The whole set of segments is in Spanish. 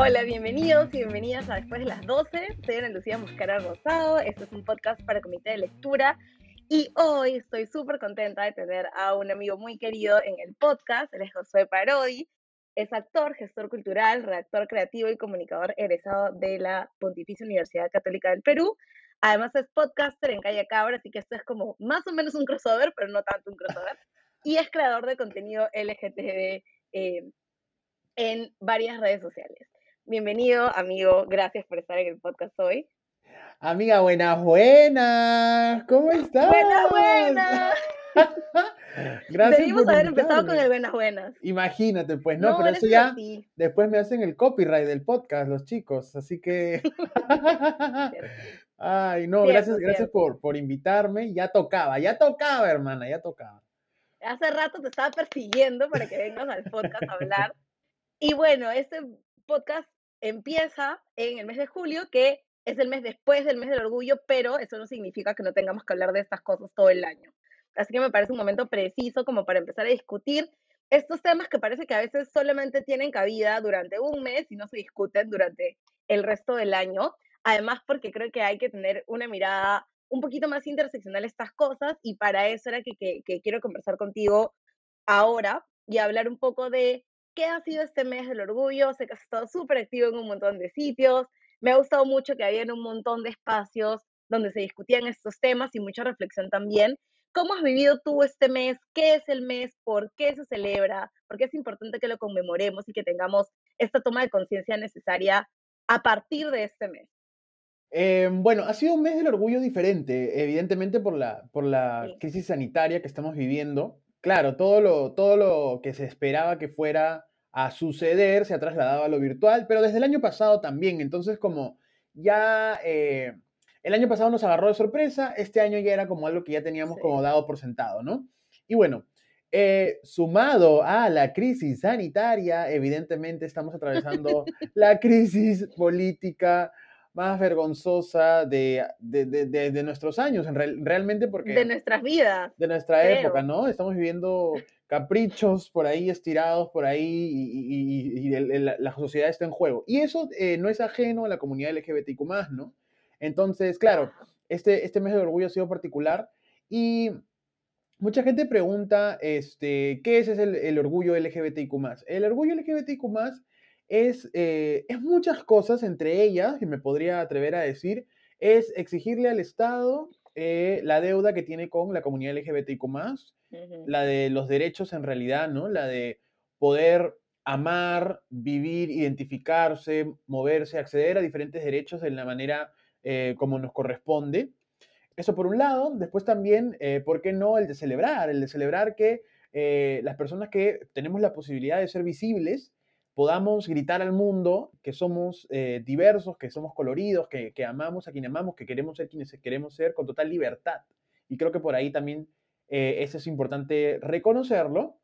Hola, bienvenidos y bienvenidas a Después de las 12. Soy Ana Lucía Muscara Rosado. Este es un podcast para comité de lectura. Y hoy estoy súper contenta de tener a un amigo muy querido en el podcast. Él es Josué Parodi. Es actor, gestor cultural, redactor creativo y comunicador egresado de la Pontificia Universidad Católica del Perú. Además es podcaster en Calle Cabra, así que esto es como más o menos un crossover, pero no tanto un crossover. Y es creador de contenido LGTB eh, en varias redes sociales. Bienvenido, amigo. Gracias por estar en el podcast hoy. Amiga, buenas, buenas. ¿Cómo estás? Buenas, buenas. Gracias. Debimos haber empezado con el buenas, buenas. Imagínate, pues no, pero eso ya después me hacen el copyright del podcast los chicos, así que. Ay, no, gracias, gracias por, por invitarme. Ya tocaba, ya tocaba, hermana, ya tocaba. Hace rato te estaba persiguiendo para que vengas al podcast a hablar. Y bueno, este podcast empieza en el mes de julio, que es el mes después del mes del orgullo, pero eso no significa que no tengamos que hablar de estas cosas todo el año. Así que me parece un momento preciso como para empezar a discutir estos temas que parece que a veces solamente tienen cabida durante un mes y no se discuten durante el resto del año. Además, porque creo que hay que tener una mirada un poquito más interseccional a estas cosas y para eso era que, que quiero conversar contigo ahora y hablar un poco de qué ha sido este mes del orgullo. Sé que has estado súper activo en un montón de sitios. Me ha gustado mucho que había un montón de espacios donde se discutían estos temas y mucha reflexión también. ¿Cómo has vivido tú este mes? ¿Qué es el mes? ¿Por qué se celebra? ¿Por qué es importante que lo conmemoremos y que tengamos esta toma de conciencia necesaria a partir de este mes? Em, bueno, ha sido un mes del orgullo diferente, evidentemente por la, por la crisis sanitaria que estamos viviendo. Claro, todo lo, todo lo que se esperaba que fuera a suceder, se ha trasladado a lo virtual, pero desde el año pasado también. Entonces, como ya eh, el año pasado nos agarró de sorpresa, este año ya era como algo que ya teníamos como dado por sentado, ¿no? Y bueno, eh, sumado a la crisis sanitaria, evidentemente estamos atravesando la crisis política más vergonzosa de, de, nuestros años, en realmente porque... De nuestras vidas. De nuestra época, ¿no? Estamos viviendo caprichos por ahí estirados por ahí y, la sociedad está en juego. Y eso eh, no es ajeno a la comunidad LGBTQ+, ¿no? Entonces, claro, este, este mes de orgullo ha sido particular y mucha gente pregunta, este, ¿qué es, el, orgullo LGBTQ+. El orgullo LGBTQ+, es, eh, es muchas cosas, entre ellas, que me podría atrever a decir, es exigirle al Estado eh, la deuda que tiene con la comunidad LGBTIQ, la de los derechos en realidad, ¿no? La de poder amar, vivir, identificarse, moverse, acceder a diferentes derechos de la manera eh, como nos corresponde. Eso por un lado. Después también, eh, ¿por qué no el de celebrar? El de celebrar que las personas que tenemos la posibilidad de ser visibles, podamos gritar al mundo que somos eh, diversos, que somos coloridos, que, amamos a quien amamos, que queremos ser quienes queremos ser con total libertad. Y creo que por ahí también eh, eso es importante reconocerlo.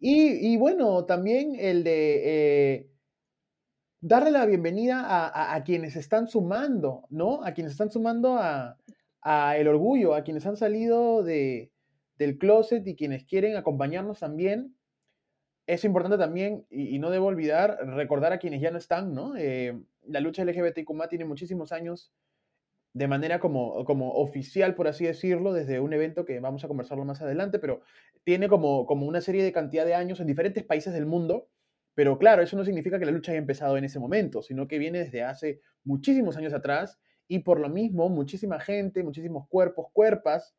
Y, bueno, también el de eh, darle la bienvenida a, quienes están sumando, ¿no? A quienes están sumando a, el orgullo, a quienes han salido de, del closet y quienes quieren acompañarnos también es importante también, y, no debo olvidar, recordar a quienes ya no están, ¿no? Eh, la lucha LGBTQ tiene muchísimos años de manera como, como oficial, por así decirlo, desde un evento que vamos a conversarlo más adelante, pero tiene como, como una serie de cantidad de años en diferentes países del mundo, pero claro, eso no significa que la lucha haya empezado en ese momento, sino que viene desde hace muchísimos años atrás y por lo mismo muchísima gente, muchísimos cuerpos, cuerpas,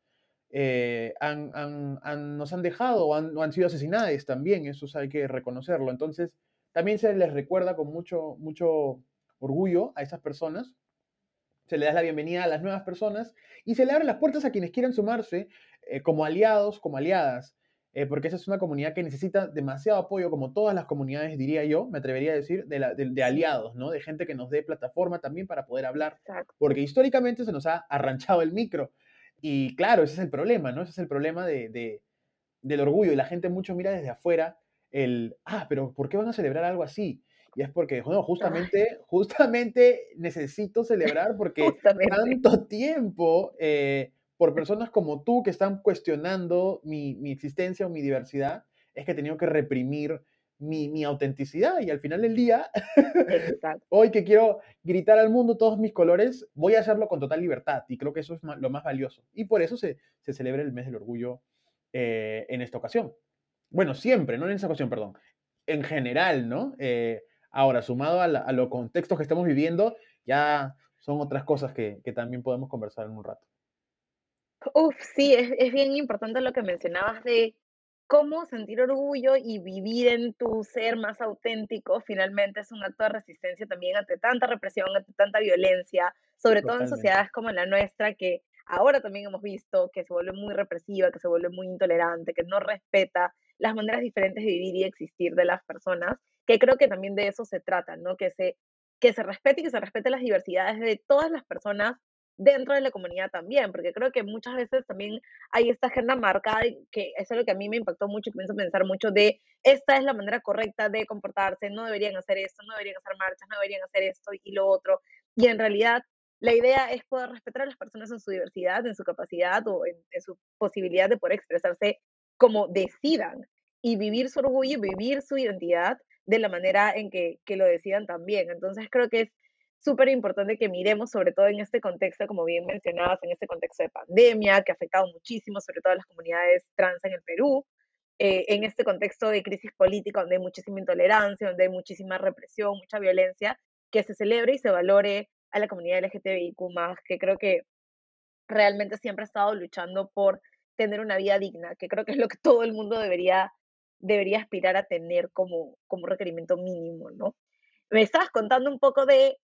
eh, nos han dejado o han, sido asesinadas también, eso hay que reconocerlo. Entonces, también se les recuerda con mucho, mucho orgullo a esas personas, se le da la bienvenida a las nuevas personas y se le abren las puertas a quienes quieran sumarse eh, como aliados, como aliadas, eh, porque esa es una comunidad que necesita demasiado apoyo, como todas las comunidades, diría yo, me atrevería a decir, de, aliados, ¿no? De gente que nos dé plataforma también para poder hablar, porque históricamente se nos ha arranchado el micro y claro, ese es el problema, ¿no? Ese es el problema de, del orgullo. Y la gente mucho mira desde afuera el, ah, pero ¿por qué van a celebrar algo así? Y es porque, bueno, justamente, justamente necesito celebrar porque tanto tiempo eh, por personas como tú que están cuestionando mi, mi, existencia o mi diversidad, es que he tenido que reprimir mi, mi autenticidad y al final del día, hoy que quiero gritar al mundo todos mis colores, voy a hacerlo con total libertad y creo que eso es lo más valioso. Y por eso se, se celebra el mes del orgullo eh, en esta ocasión. Bueno, siempre, no en esta ocasión, perdón. En general, ¿no? Eh, ahora, sumado a, a, los contextos que estamos viviendo, ya son otras cosas que, que también podemos conversar en un rato. Uf, sí, es, es bien importante lo que mencionabas de cómo sentir orgullo y vivir en tu ser más auténtico finalmente es un acto de resistencia también ante tanta represión, ante tanta violencia, sobre todo en sociedades como la nuestra, que ahora también hemos visto que se vuelve muy represiva, que se vuelve muy intolerante, que no respeta las maneras diferentes de vivir y existir de las personas, que creo que también de eso se trata, ¿no? Que se, que se respete y que se respete las diversidades de todas las personas dentro de la comunidad también, porque creo que muchas veces también hay esta agenda marcada, que es algo que a mí me impactó mucho y a pensar mucho de esta es la manera correcta de comportarse, no deberían hacer esto, no deberían hacer marchas, no deberían hacer esto y lo otro. Y en realidad la idea es poder respetar a las personas en su diversidad, en su capacidad o en, su posibilidad de poder expresarse como decidan y vivir su orgullo, vivir su identidad de la manera en que, que lo decidan también. Entonces creo que es súper importante que miremos, sobre todo en este contexto, como bien mencionabas, en este contexto de pandemia, que ha afectado muchísimo, sobre todo a las comunidades trans en el Perú, eh, en este contexto de crisis política, donde hay muchísima intolerancia, donde hay muchísima represión, mucha violencia, que se celebre y se valore a la comunidad LGTBIQ, que creo que realmente siempre ha estado luchando por tener una vida digna, que creo que es lo que todo el mundo debería, debería aspirar a tener como, como requerimiento mínimo, ¿no? Me estabas contando un poco de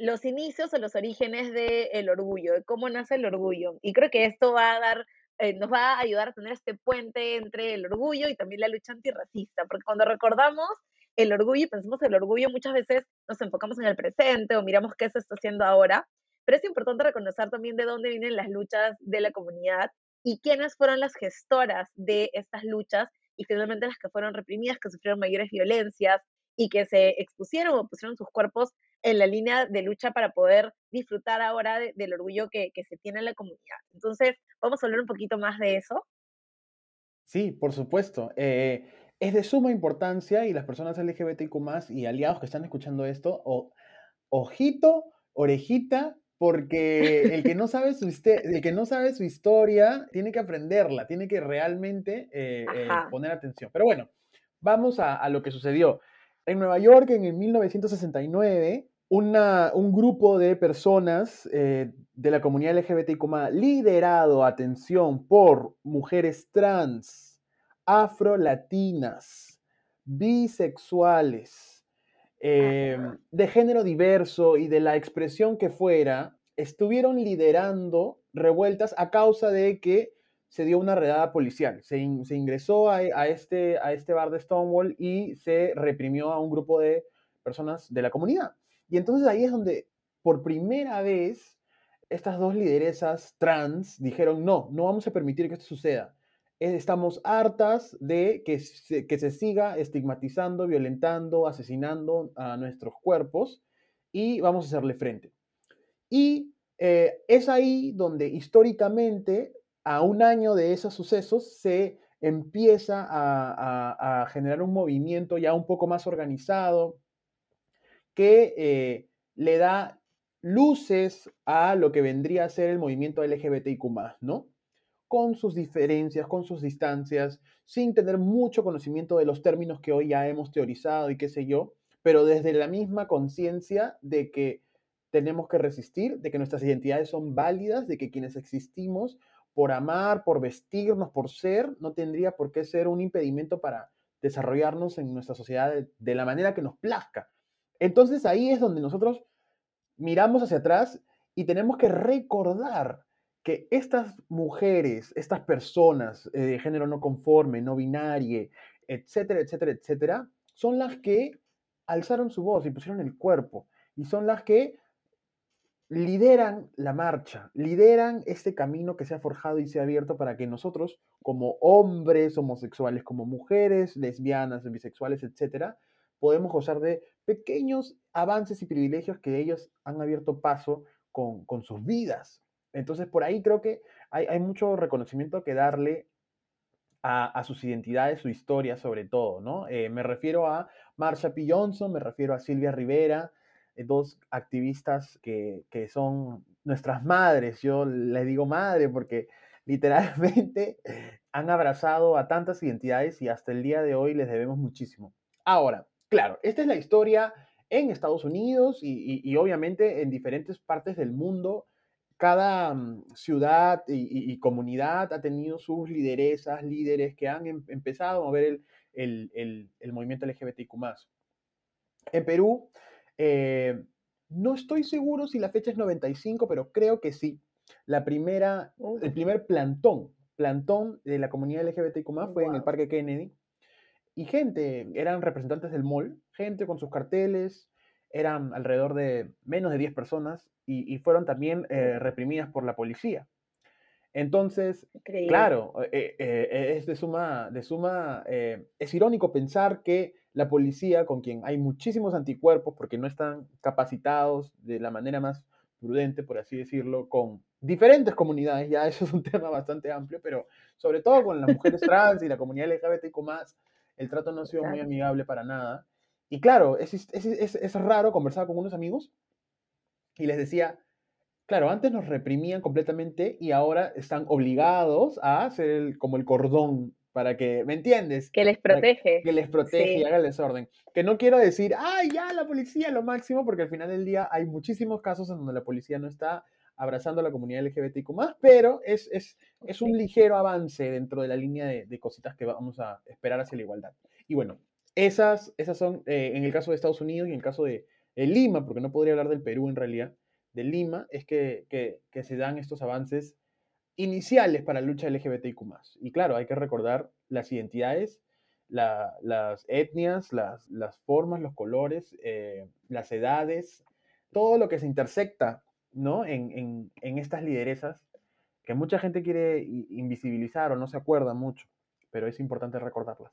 los inicios o los orígenes del orgullo, de cómo nace el orgullo. Y creo que esto va a dar, eh, nos va a ayudar a tener este puente entre el orgullo y también la lucha antirracista, porque cuando recordamos el orgullo y pensamos el orgullo, muchas veces nos enfocamos en el presente o miramos qué se está haciendo ahora, pero es importante reconocer también de dónde vienen las luchas de la comunidad y quiénes fueron las gestoras de estas luchas y finalmente las que fueron reprimidas, que sufrieron mayores violencias y que se expusieron o pusieron sus cuerpos en la línea de lucha para poder disfrutar ahora del orgullo que, se tiene en la comunidad. Entonces, vamos a hablar un poquito más de eso. Sí, por supuesto. Eh, es de suma importancia y las personas LGBTQ y aliados que están escuchando esto, o, ojito, orejita, porque el que, no sabe su, el que no sabe su historia tiene que aprenderla, tiene que realmente eh, eh, poner atención. Pero bueno, vamos a, a, lo que sucedió. En Nueva York, en el 1969, un grupo de personas eh, de la comunidad LGBTIQ, liderado, atención, por mujeres trans, afro-latinas, bisexuales, em, de género diverso y de la expresión que fuera, estuvieron liderando revueltas a causa de que se dio una redada policial. Se, ingresó a, este, a este bar de Stonewall y se reprimió a un grupo de personas de la comunidad. Y entonces ahí es donde por primera vez estas dos lideresas trans dijeron, no, no vamos a permitir que esto suceda. Estamos hartas de que se, que se siga estigmatizando, violentando, asesinando a nuestros cuerpos y vamos a hacerle frente. Y eh, es ahí donde históricamente, a un año de esos sucesos, se empieza a, generar un movimiento ya un poco más organizado, que eh, le da luces a lo que vendría a ser el movimiento LGBTIQ, ¿no? Con sus diferencias, con sus distancias, sin tener mucho conocimiento de los términos que hoy ya hemos teorizado y qué sé yo, pero desde la misma conciencia de que tenemos que resistir, de que nuestras identidades son válidas, de que quienes existimos por amar, por vestirnos, por ser, no tendría por qué ser un impedimento para desarrollarnos en nuestra sociedad de la manera que nos plazca. Entonces ahí es donde nosotros miramos hacia atrás y tenemos que recordar que estas mujeres, estas personas eh, de género no conforme, no binario, etcétera, etcétera, etcétera, son las que alzaron su voz y pusieron el cuerpo y son las que lideran la marcha, lideran este camino que se ha forjado y se ha abierto para que nosotros, como hombres homosexuales, como mujeres lesbianas, bisexuales, etcétera, podemos gozar de pequeños avances y privilegios que ellos han abierto paso con, sus vidas. Entonces, por ahí creo que hay, mucho reconocimiento que darle a, sus identidades, su historia sobre todo, ¿no? Eh, me refiero a Marsha P. Johnson, me refiero a Silvia Rivera, dos activistas que, que, son nuestras madres, yo les digo madre porque literalmente han abrazado a tantas identidades y hasta el día de hoy les debemos muchísimo. Ahora, claro, esta es la historia en Estados Unidos y, obviamente en diferentes partes del mundo. Cada mm, ciudad y, comunidad ha tenido sus lideresas, líderes que han em, empezado a mover el, el, movimiento LGBTQ. En Perú, eh, no estoy seguro si la fecha es 95, pero creo que sí. La primera, el primer plantón, plantón de la comunidad LGBTQ fue en el Parque Kennedy. Y gente, eran representantes del mall, gente con sus carteles, eran alrededor de menos de 10 personas y, fueron también eh, reprimidas por la policía. Entonces, claro, eh, eh, es de suma, de suma es irónico pensar que la policía, con quien hay muchísimos anticuerpos porque no están capacitados de la manera más prudente, por así decirlo, con diferentes comunidades, ya eso es un tema bastante amplio, pero sobre todo con las mujeres trans y la comunidad LGBTQ el trato no ha sido muy amigable para nada. Y claro, es, es, es, es, raro conversar con unos amigos y les decía, claro, antes nos reprimían completamente y ahora están obligados a hacer como el cordón para que, ¿me entiendes? Que les protege. Que les protege y haga el desorden. Que no quiero decir, ay, ya la policía, lo máximo, porque al final del día hay muchísimos casos en donde la policía no está abrazando a la comunidad LGBTQ pero es, es, es, un ligero avance dentro de la línea de, cositas que vamos a esperar hacia la igualdad. Y bueno, esas, esas son, eh, en el caso de Estados Unidos y en el caso de, Lima, porque no podría hablar del Perú en realidad, de Lima, es que, que, que se dan estos avances iniciales para la lucha LGBTQ. Y claro, hay que recordar las identidades, las etnias, las, las, formas, los colores, eh, las edades, todo lo que se intersecta ¿no? En, estas lideresas que mucha gente quiere invisibilizar o no se acuerda mucho, pero es importante recordarlas.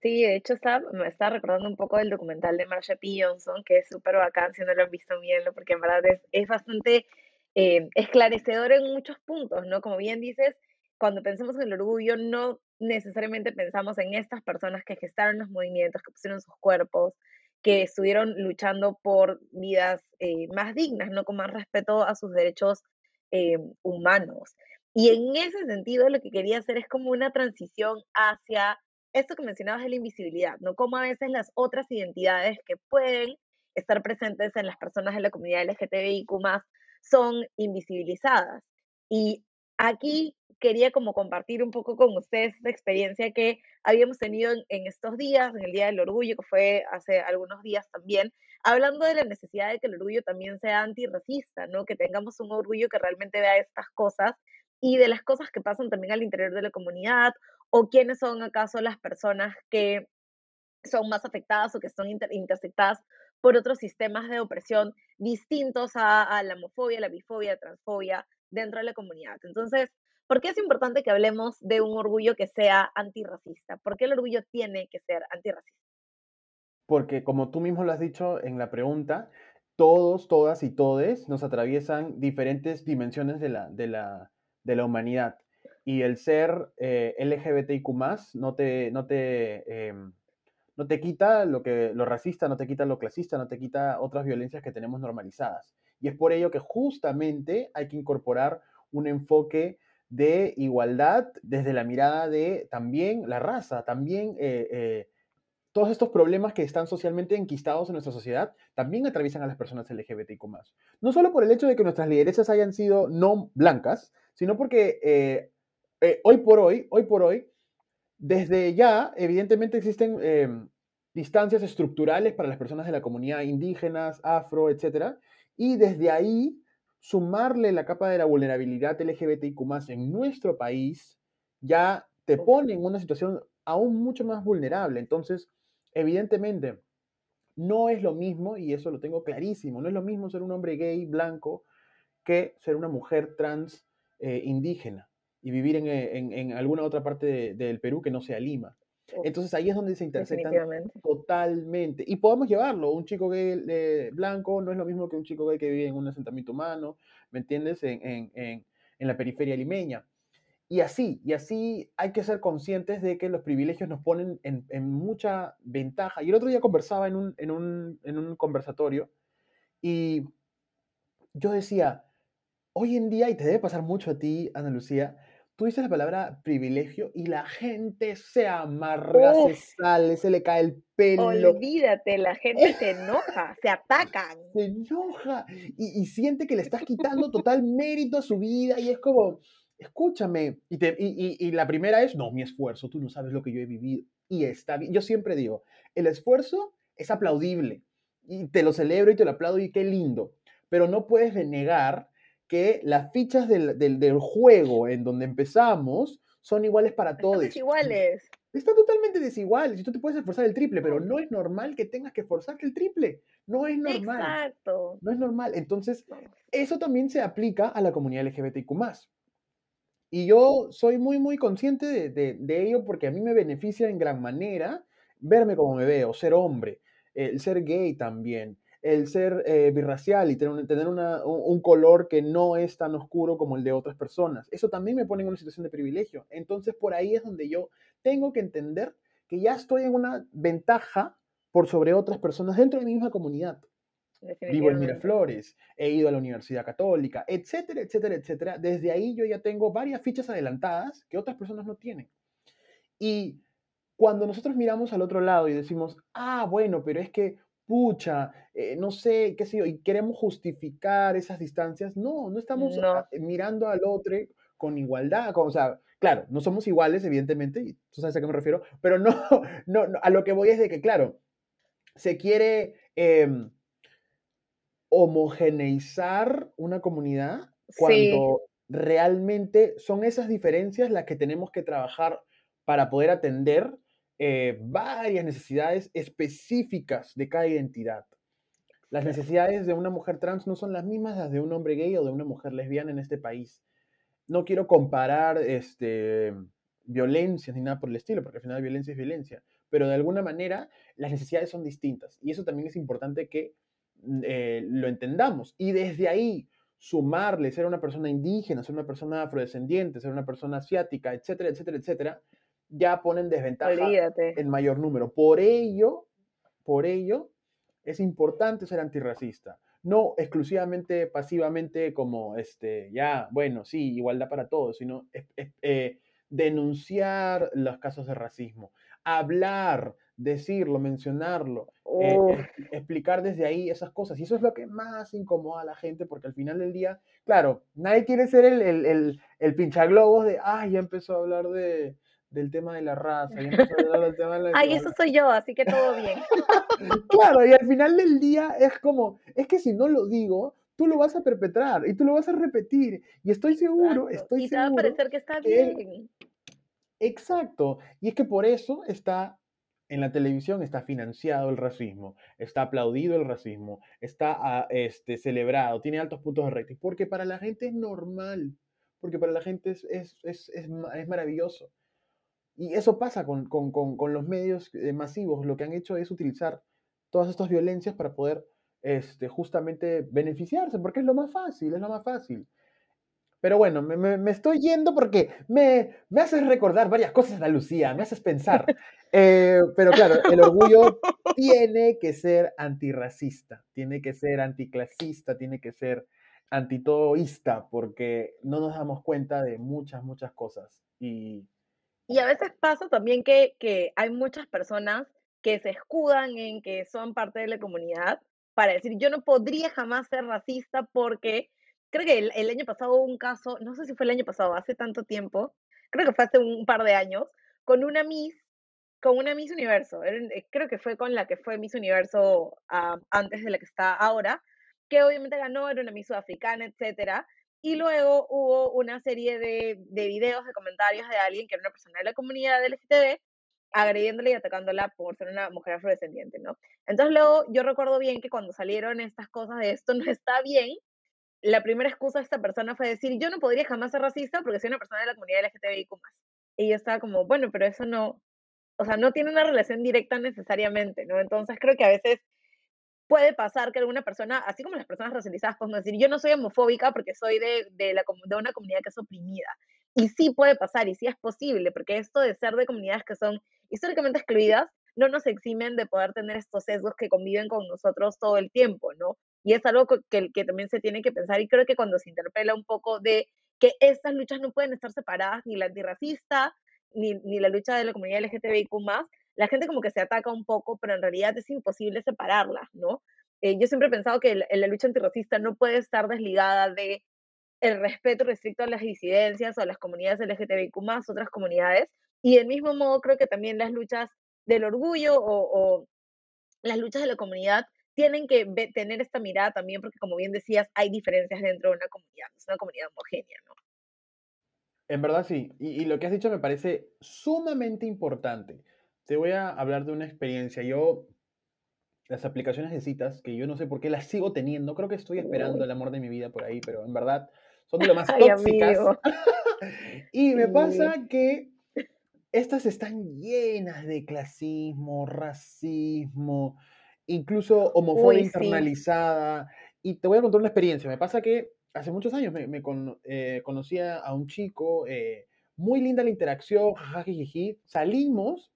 Sí, de hecho está, me está recordando un poco del documental de Marsha P. Johnson, que es súper bacán, si no lo han visto, bien, porque en verdad es, es bastante eh, esclarecedor en muchos puntos, ¿no? Como bien dices, cuando pensamos en el orgullo, no necesariamente pensamos en estas personas que gestaron los movimientos, que pusieron sus cuerpos, que estuvieron luchando por vidas eh, más dignas, ¿no? Con más respeto a sus derechos eh, humanos. Y en ese sentido, lo que quería hacer es como una transición hacia esto que mencionabas de la invisibilidad, ¿no? Como a veces las otras identidades que pueden estar presentes en las personas de la comunidad LGTBIQ son invisibilizadas. Y aquí quería como compartir un poco con ustedes la experiencia que habíamos tenido en, estos días, en el Día del Orgullo, que fue hace algunos días también, hablando de la necesidad de que el orgullo también sea antirracista, ¿no? Que tengamos un orgullo que realmente vea estas cosas y de las cosas que pasan también al interior de la comunidad o quiénes son acaso las personas que son más afectadas o que son intersectadas por otros sistemas de opresión distintos a, la homofobia, la bifobia, la transfobia dentro de la comunidad. Entonces, ¿Por qué es importante que hablemos de un orgullo que sea antirracista? ¿Por qué el orgullo tiene que ser antirracista? Porque como tú mismo lo has dicho en la pregunta, todos, todas y todes nos atraviesan diferentes dimensiones de la, de la, de la humanidad. Y el ser eh, LGBTIQ no te, no, te, em, no te quita lo, que, lo racista, no te quita lo clasista, no te quita otras violencias que tenemos normalizadas. Y es por ello que justamente hay que incorporar un enfoque de igualdad desde la mirada de también la raza, también eh, eh, todos estos problemas que están socialmente enquistados en nuestra sociedad también atraviesan a las personas LGBTIQ. No solo por el hecho de que nuestras lideresas hayan sido no blancas, sino porque eh, hoy por hoy, hoy por hoy, desde ya, evidentemente existen em, distancias estructurales para las personas de la comunidad indígenas, afro, etc. Y desde ahí sumarle la capa de la vulnerabilidad LGBTIQ en nuestro país ya te pone en una situación aún mucho más vulnerable. Entonces, evidentemente, no es lo mismo, y eso lo tengo clarísimo, no es lo mismo ser un hombre gay blanco que ser una mujer trans eh, indígena y vivir en, eh, alguna otra parte del Perú que no sea Lima. Entonces ahí es donde se intersectan totalmente. Y podemos llevarlo. Un chico gay eh, blanco no es lo mismo que un chico gay que vive en un asentamiento humano, ¿me entiendes? En, en, en, la periferia limeña. Y así, y así hay que ser conscientes de que los privilegios nos ponen en, mucha ventaja. Y el otro día conversaba en un, en un, en un conversatorio y yo decía, hoy en día, y te debe pasar mucho a ti, Ana Lucía, tú dices la palabra privilegio y la gente se amarga, se sale, se le cae el pelo. Olvídate, la gente se enoja, se atacan. Se enoja y, siente que le estás quitando total mérito a su vida y es como, escúchame. Y, te, y, la primera es, no, mi esfuerzo, tú no sabes lo que yo he vivido. Y está bien. Yo siempre digo, el esfuerzo es aplaudible y te lo celebro y te lo aplaudo y qué lindo. Pero no puedes negar que las fichas del, del, juego en donde empezamos son iguales para todos. Están desiguales. Están totalmente desiguales y tú te puedes esforzar el triple, pero no es normal que tengas que esforzarte el triple. No es normal. Exacto. No es normal. Entonces, eso también se aplica a la comunidad LGBTIQ. Y yo soy muy, muy consciente de, de, de, ello porque a mí me beneficia en gran manera verme como me veo, ser hombre, el ser gay también, el ser eh, birracial y tener, tener un, color que no es tan oscuro como el de otras personas. Eso también me pone en una situación de privilegio. Entonces, por ahí es donde yo tengo que entender que ya estoy en una ventaja por sobre otras personas dentro de mi misma comunidad. Vivo en Miraflores, he ido a la Universidad Católica, etcétera, etcétera, etcétera. Desde ahí yo ya tengo varias fichas adelantadas que otras personas no tienen. Y cuando nosotros miramos al otro lado y decimos, ah, bueno, pero es que pucha, eh, no sé, qué sé yo, y queremos justificar esas distancias. No, no estamos mirando al otro con igualdad, o sea, claro, no somos iguales, evidentemente, y tú sabes a qué me refiero, pero no, no, a lo que voy es de que, claro, se quiere em, homogeneizar una comunidad cuando realmente son esas diferencias las que tenemos que trabajar para poder atender eh, varias necesidades específicas de cada identidad. Las necesidades de una mujer trans no son las mismas las de un hombre gay o de una mujer lesbiana en este país. No quiero comparar este, violencias ni nada por el estilo, porque al final violencia es violencia, pero de alguna manera las necesidades son distintas y eso también es importante que mm, eh, lo entendamos. Y desde ahí, sumarle ser una persona indígena, ser una persona afrodescendiente, ser una persona asiática, etcétera, etcétera, etcétera, ya ponen desventaja en mayor número. Por ello, por ello, es importante ser antirracista. No exclusivamente, pasivamente, como, este, ya, bueno, sí, igualdad para todos, sino eh, denunciar los casos de racismo, hablar, decirlo, mencionarlo, eh, explicar desde ahí esas cosas. Y eso es lo que más incomoda a la gente, porque al final del día, claro, nadie quiere ser el, el, el, el pinchaglobos de, ay, ya empezó a hablar de, del tema de la raza. Ay, eso soy yo, así que todo bien. claro, y al final del día es como, es que si no lo digo, tú lo vas a perpetrar y tú lo vas a repetir. Y estoy seguro, estoy seguro. Y te va a parecer que está bien. Exacto. Y es que por eso está en la televisión está financiado el racismo, está aplaudido el racismo, está ah, este, celebrado, tiene altos puntos de rating, porque para la gente es normal, porque para la gente es, es, es, es maravilloso. Y eso pasa con, los medios eh, masivos. Lo que han hecho es utilizar todas estas violencias para poder este, justamente beneficiarse, porque es lo más fácil, es lo más fácil. Pero bueno, me, estoy yendo porque me, me, haces recordar varias cosas, Ana Lucía, me haces pensar. Eh, pero claro, el orgullo tiene que ser antirracista, tiene que ser anticlasista, tiene que ser antitoísta, porque no nos damos cuenta de muchas, muchas cosas. Y y a veces pasa también que, que hay muchas personas que se escudan en que son parte de la comunidad para decir, yo no podría jamás ser racista porque creo que el, año pasado hubo un caso, no sé si fue el año pasado, hace tanto tiempo, creo que fue hace un par de años, con una Miss, con una Miss Universo, eh, creo que fue con la que fue Miss Universo ah, antes de la que está ahora, que obviamente ganó, era una Miss sudafricana, etcétera, y luego hubo una serie de, de videos, de comentarios de alguien que era una persona de la comunidad LGTB agrediéndola y atacándola por ser una mujer afrodescendiente, ¿no? Entonces luego yo recuerdo bien que cuando salieron estas cosas de esto no está bien, la primera excusa de esta persona fue decir, yo no podría jamás ser racista porque soy una persona de la comunidad LGTBIQ+. Y yo estaba como, bueno, pero eso no, o sea, no tiene una relación directa necesariamente, ¿no? Entonces creo que a veces puede pasar que alguna persona, así como las personas racializadas, pueden decir, yo no soy homofóbica porque soy de, de, la, de una comunidad que es oprimida. Y sí puede pasar, y sí es posible, porque esto de ser de comunidades que son históricamente excluidas no nos eximen de poder tener estos sesgos que conviven con nosotros todo el tiempo, ¿no? Y es algo que, que también se tiene que pensar y creo que cuando se interpela un poco de que estas luchas no pueden estar separadas, ni la antirracista, ni, ni la lucha de la comunidad LGTBIQ+, la gente como que se ataca un poco, pero en realidad es imposible separarlas, ¿no? Eh, yo siempre he pensado que la, lucha antirracista no puede estar desligada de el respeto restricto a las disidencias o a las comunidades LGTBIQ+, otras comunidades, y del mismo modo creo que también las luchas del orgullo o, las luchas de la comunidad tienen que tener esta mirada también, porque como bien decías, hay diferencias dentro de una comunidad, es una comunidad homogénea, ¿no? En verdad sí, y, lo que has dicho me parece sumamente importante. Te voy a hablar de una experiencia. Yo, las aplicaciones de citas, que yo no sé por qué las sigo teniendo, creo que estoy esperando el amor de mi vida por ahí, pero en verdad son de lo más tóxicas. y me pasa que estas están llenas de clasismo, racismo, incluso homofobia internalizada. Y te voy a contar una experiencia. Me pasa que hace muchos años me, me eh, conocía a un chico, eh, muy linda la interacción, jajajiji. Salimos.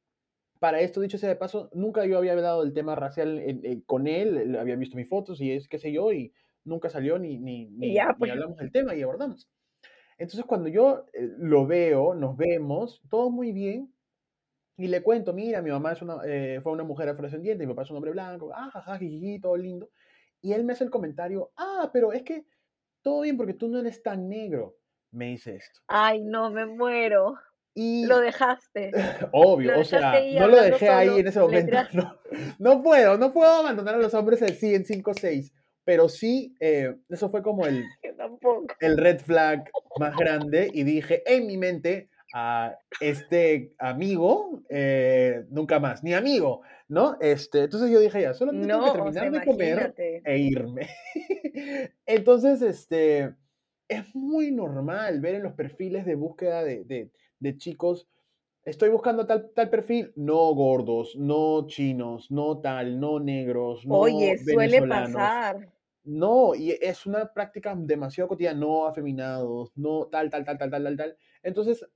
Para esto, dicho sea de paso, nunca yo había hablado del tema racial con él, había visto mis fotos y es qué sé yo, y nunca salió ni, ni, ni, pues. hablamos del tema y abordamos. Entonces, cuando yo eh, lo veo, nos vemos, todo muy bien, y le cuento, mira, mi mamá es una, eh, fue una mujer afrodescendiente, mi papá es un hombre blanco, ah, jaja, todo lindo. Y él me hace el comentario, ah, pero es que todo bien porque tú no eres tan negro, me dice esto. Ay, no, me muero. Y lo dejaste. Obvio, o sea, no lo dejé ahí en ese momento. No, no, puedo, no puedo abandonar a los hombres así en 5 o 6 pero sí, eh, eso fue como el, el red flag más grande y dije en mi mente a este amigo, eh, nunca más, ni amigo, ¿no? Este, entonces yo dije ya, solo tengo que terminar de comer e irme. entonces, este, es muy normal ver en los perfiles de búsqueda de, de, de chicos estoy buscando tal, tal perfil, no gordos, no chinos, no tal, no negros, no Oye, suele pasar. No, y es una práctica demasiado cotidiana, no afeminados, no tal, tal, tal, tal, tal, tal, tal. Entonces,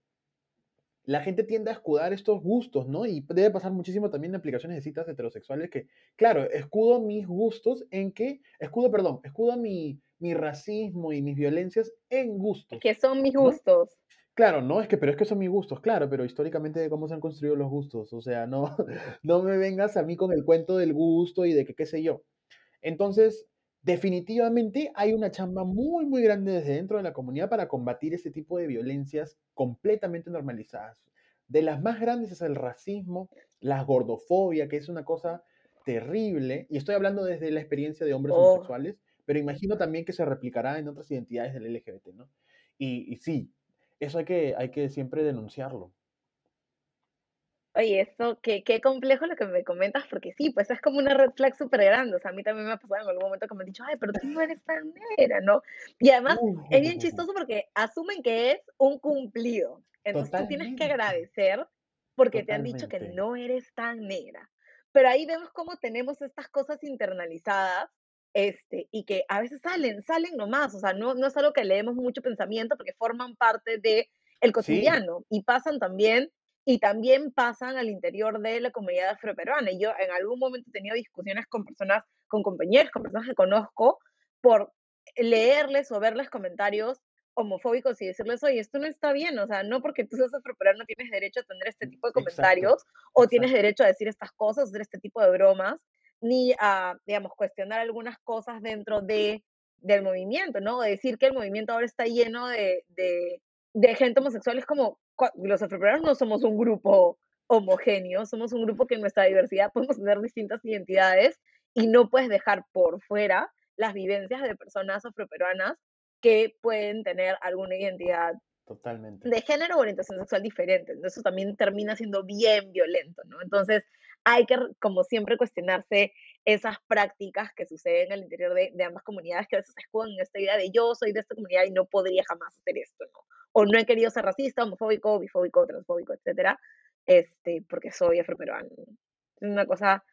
la gente tiende a escudar estos gustos, ¿no? Y debe pasar muchísimo también en aplicaciones de citas heterosexuales que, claro, escudo mis gustos en que, escudo, perdón, escudo mi, mi racismo y mis violencias en gustos. Que son mis gustos. Claro, no, es que, pero es que son mis gustos, claro, pero históricamente de cómo se han construido los gustos, o sea, no, no me vengas a mí con el cuento del gusto y de que qué sé yo. Entonces, definitivamente hay una chamba muy, muy grande desde dentro de la comunidad para combatir ese tipo de violencias completamente normalizadas. De las más grandes es el racismo, la gordofobia, que es una cosa terrible, y estoy hablando desde la experiencia de hombres oh. homosexuales, pero imagino también que se replicará en otras identidades del LGBT, ¿no? Y, y sí, eso hay que, hay que siempre denunciarlo. Oye, esto, qué, qué complejo lo que me comentas, porque sí, pues es como una red flag súper grande. O sea, a mí también me ha pasado en algún momento que me han dicho, ay, pero tú no eres tan negra, ¿no? Y además es bien chistoso porque asumen que es un cumplido. Entonces tú tienes que agradecer porque te han dicho que no eres tan negra. Pero ahí vemos cómo tenemos estas cosas internalizadas este, y que a veces salen, salen nomás. O sea, no, no es algo que leemos mucho pensamiento porque forman parte de el cotidiano y pasan también y también pasan al interior de la comunidad afroperuana. Y yo en algún momento he tenido discusiones con personas, con compañeros, con personas que conozco, por leerles o verles comentarios homofóbicos y decirles, oye, esto no está bien, o sea, no porque tú seas afroperuano tienes derecho a tener este tipo de comentarios o tienes derecho a decir estas cosas, hacer este tipo de bromas, ni a, digamos, cuestionar algunas cosas dentro de, del movimiento, ¿no? decir que el movimiento ahora está lleno de, de, de gente homosexual es como, los afroperuanos no somos un grupo homogéneo, somos un grupo que en nuestra diversidad podemos tener distintas identidades y no puedes dejar por fuera las vivencias de personas afroperuanas que pueden tener alguna identidad Totalmente. de género o orientación sexual diferente. Entonces, eso también termina siendo bien violento, ¿no? Entonces, hay que, como siempre, cuestionarse esas prácticas que suceden al interior de, de ambas comunidades que a veces se escudan en esta idea de yo soy de esta comunidad y no podría jamás hacer esto, ¿no? o no he querido ser racista, homofóbico, bifóbico, transfóbico, etcétera, este, porque soy afroperuano. Es una cosa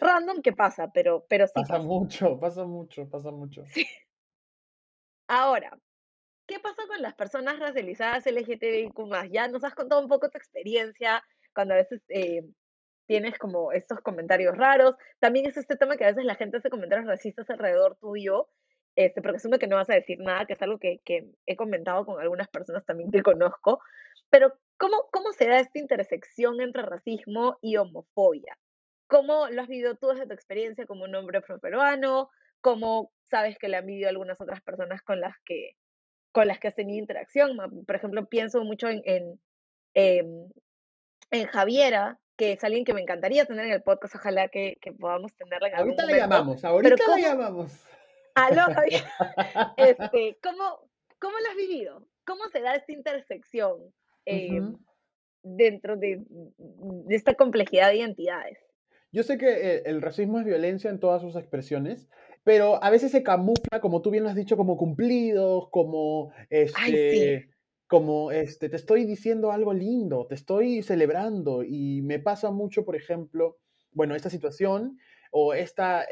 random que pasa, pero, pero sí. Pasa, mucho, pasa mucho, pasa mucho. Sí. Ahora, ¿qué pasó con las personas racializadas LGTBIQ+. Ya nos has contado un poco tu experiencia, cuando a veces eh, tienes como estos comentarios raros. También es este tema que a veces la gente hace comentarios racistas alrededor tuyo, este, porque asume que no vas a decir nada, que es algo que, que he comentado con algunas personas también que conozco. Pero, ¿cómo, ¿cómo se da esta intersección entre racismo y homofobia? ¿Cómo lo has vivido tú desde tu experiencia como un hombre afroperuano? ¿Cómo sabes que le han vivido algunas otras personas con las que con las que has tenido interacción. Por ejemplo, pienso mucho en, en, em, en, Javiera, que es alguien que me encantaría tener en el podcast. Ojalá que, que podamos tenerla en Ahorita la llamamos, ahorita la llamamos. Aló. Este, ¿cómo, ¿Cómo lo has vivido? ¿Cómo se da esta intersección em, dentro de, de, esta complejidad de identidades? Yo sé que el, el racismo es violencia en todas sus expresiones, pero a veces se camufla, como tú bien lo has dicho, como cumplidos, como este, como este, te estoy diciendo algo lindo, te estoy celebrando y me pasa mucho, por ejemplo, bueno, esta situación o esta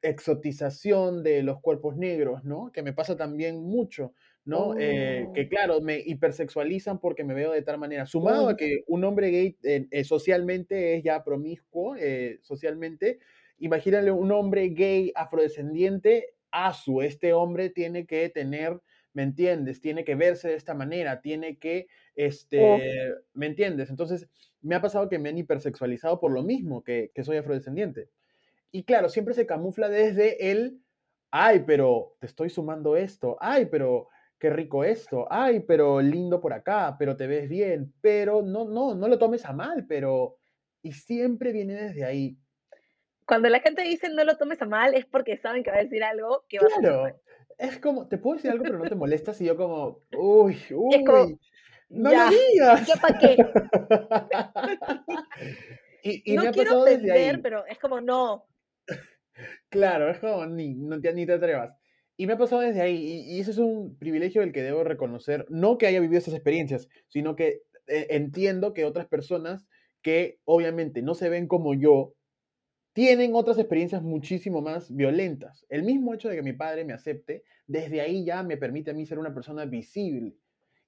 exotización de los cuerpos negros, ¿no? Que me pasa también mucho, ¿no? Eh, que oh. claro, me hipersexualizan porque me veo de tal manera. Sumado a que un hombre gay eh, eh, socialmente es ya promiscuo, socialmente, imagínale un hombre gay afrodescendiente, a su, este hombre tiene que tener, ¿me entiendes? Tiene que verse de esta manera, tiene que, este, ¿me entiendes? Entonces, me ha pasado que me han hipersexualizado por lo mismo que, que soy afrodescendiente. Y claro, siempre se camufla desde el, ay, pero te estoy sumando esto, ay, pero qué rico esto, ay, pero lindo por acá, pero te ves bien, pero no, no, no lo tomes a mal, pero... Y siempre viene desde ahí cuando la gente dice no lo tomes a mal es porque saben que va a decir algo que va claro. a Es como, te puedo decir algo, pero no te molestas y yo como, uy, uy, no lo digas. ¿Yo para qué? y, no me ha quiero ofender, pero es como, no. Claro, es como, ni, no te, ni te atrevas. Y me ha pasado desde ahí, y, y, ese es un privilegio del que debo reconocer, no que haya vivido esas experiencias, sino que eh, entiendo que otras personas que obviamente no se ven como yo, tienen otras experiencias muchísimo más violentas. El mismo hecho de que mi padre me acepte, desde ahí ya me permite a mí ser una persona visible.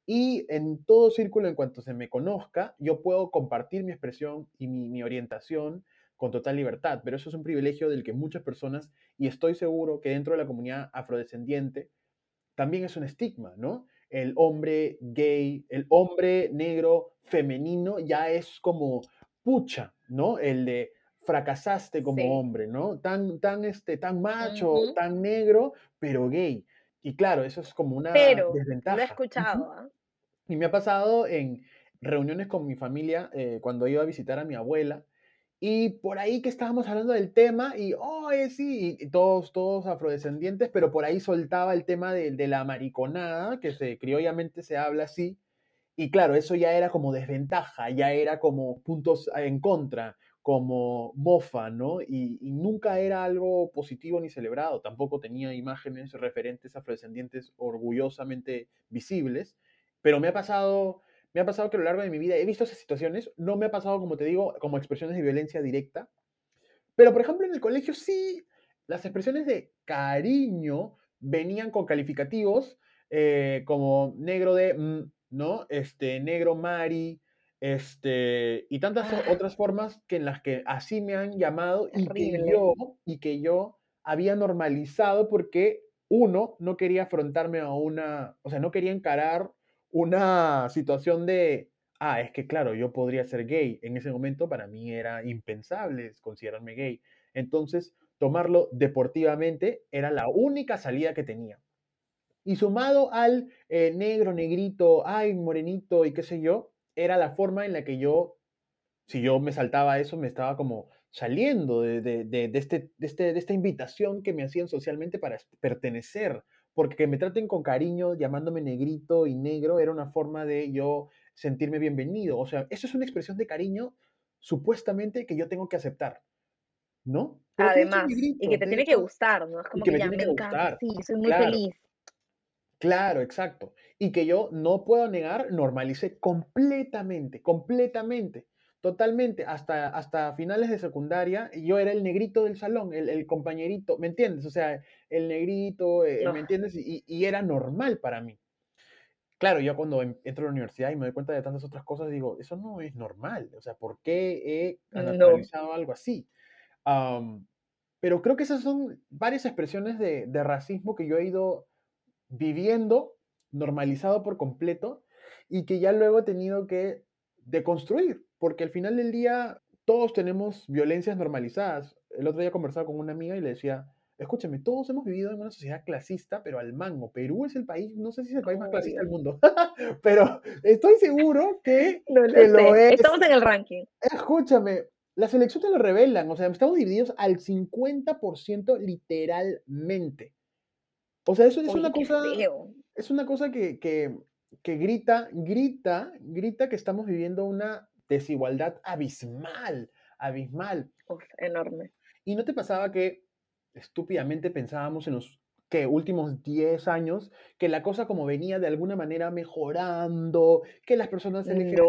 Y en todo círculo, en cuanto se me conozca, yo puedo compartir mi expresión y mi, orientación con total libertad. Pero eso es un privilegio del que muchas personas, y estoy seguro que dentro de la comunidad afrodescendiente, también es un estigma, ¿no? El hombre gay, el hombre negro femenino ya es como pucha, ¿no? El de fracasaste como hombre, ¿no? Tan, tan, este, tan macho, tan negro, pero gay. Y claro, eso es como una pero, desventaja. Lo he escuchado. ¿ah? Y me ha pasado en reuniones con mi familia eh, cuando iba a visitar a mi abuela. Y por ahí que estábamos hablando del tema y, oh, sí, y todos, todos afrodescendientes, pero por ahí soltaba el tema de, de la mariconada, que se, criollamente se habla así. Y claro, eso ya era como desventaja, ya era como puntos en contra como mofa, ¿no? Y, nunca era algo positivo ni celebrado, tampoco tenía imágenes referentes afrodescendientes orgullosamente visibles, pero me ha pasado, me ha pasado que a lo largo de mi vida he visto esas situaciones, no me ha pasado, como te digo, como expresiones de violencia directa, pero por ejemplo en el colegio sí, las expresiones de cariño venían con calificativos eh, como negro de, mm, ¿no? Este, negro Mari, este, y tantas ah. otras formas que en las que así me han llamado y que, yo, y que yo había normalizado porque uno no quería afrontarme a una, o sea, no quería encarar una situación de, ah, es que claro, yo podría ser gay. En ese momento para mí era impensable considerarme gay. Entonces, tomarlo deportivamente era la única salida que tenía. Y sumado al eh, negro, negrito, ay, morenito y qué sé yo, era la forma en la que yo, si yo me saltaba eso, me estaba como saliendo de, de, este, este, de, esta invitación que me hacían socialmente para pertenecer, porque que me traten con cariño, llamándome negrito y negro, era una forma de yo sentirme bienvenido. O sea, eso es una expresión de cariño supuestamente que yo tengo que aceptar, ¿no? Además, y que te tiene que gustar, ¿no? Es como que, me, tiene que gustar. sí, soy muy feliz. Claro, exacto. Y que yo no puedo negar, normalicé completamente, completamente, totalmente, hasta, hasta finales de secundaria, yo era el negrito del salón, el, compañerito, ¿me entiendes? O sea, el negrito, eh, ¿me entiendes? Y, era normal para mí. claro, yo cuando entro a la universidad y me doy cuenta de tantas otras cosas, digo, eso no es normal. O sea, ¿por qué he naturalizado algo así? pero creo que esas son varias expresiones de, de racismo que yo he ido viviendo, normalizado por completo, y que ya luego he tenido que deconstruir, porque al final del día todos tenemos violencias normalizadas. El otro día conversaba con una amiga y le decía, escúchame, todos hemos vivido en una sociedad clasista, pero al mango. Perú es el país, no sé si es el país más clasista del mundo, pero estoy seguro que, lo, es. Estamos en el ranking. Escúchame, las elecciones lo revelan, o sea, estamos divididos al 50% literalmente. O sea, eso es una cosa. Es una cosa que, que, que grita, grita, grita que estamos viviendo una desigualdad abismal, abismal. enorme. ¿Y no te pasaba que estúpidamente pensábamos en los que últimos 10 años que la cosa como venía de alguna manera mejorando, que las personas LGBT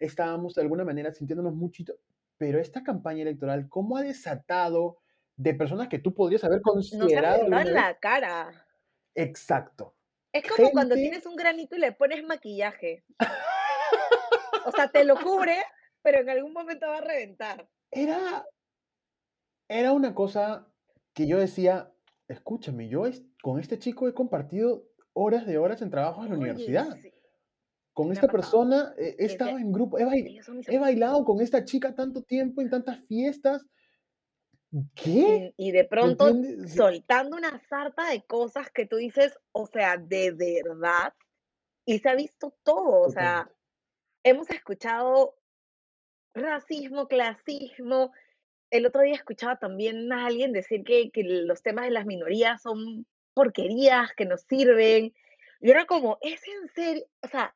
estábamos de alguna manera sintiéndonos muchito, pero esta campaña electoral cómo ha desatado de personas que tú podrías haber considerado Nos en la cara. Exacto. Es como cuando tienes un granito y le pones maquillaje. o sea, te lo cubre, pero en algún momento va a reventar. Era era una cosa que yo decía, escúchame, yo con este chico he compartido horas de horas en trabajo en la universidad. Con esta persona he, estado en grupo, he, bailado con esta chica tanto tiempo en tantas fiestas. ¿Qué? Y, de pronto soltando una sarta de cosas que tú dices, o sea, de verdad. Y se ha visto todo, o sea, hemos escuchado racismo, clasismo, el otro día escuchaba también a alguien decir que, los temas de las minorías son porquerías, que nos sirven. Y era como, ¿es en serio? O sea,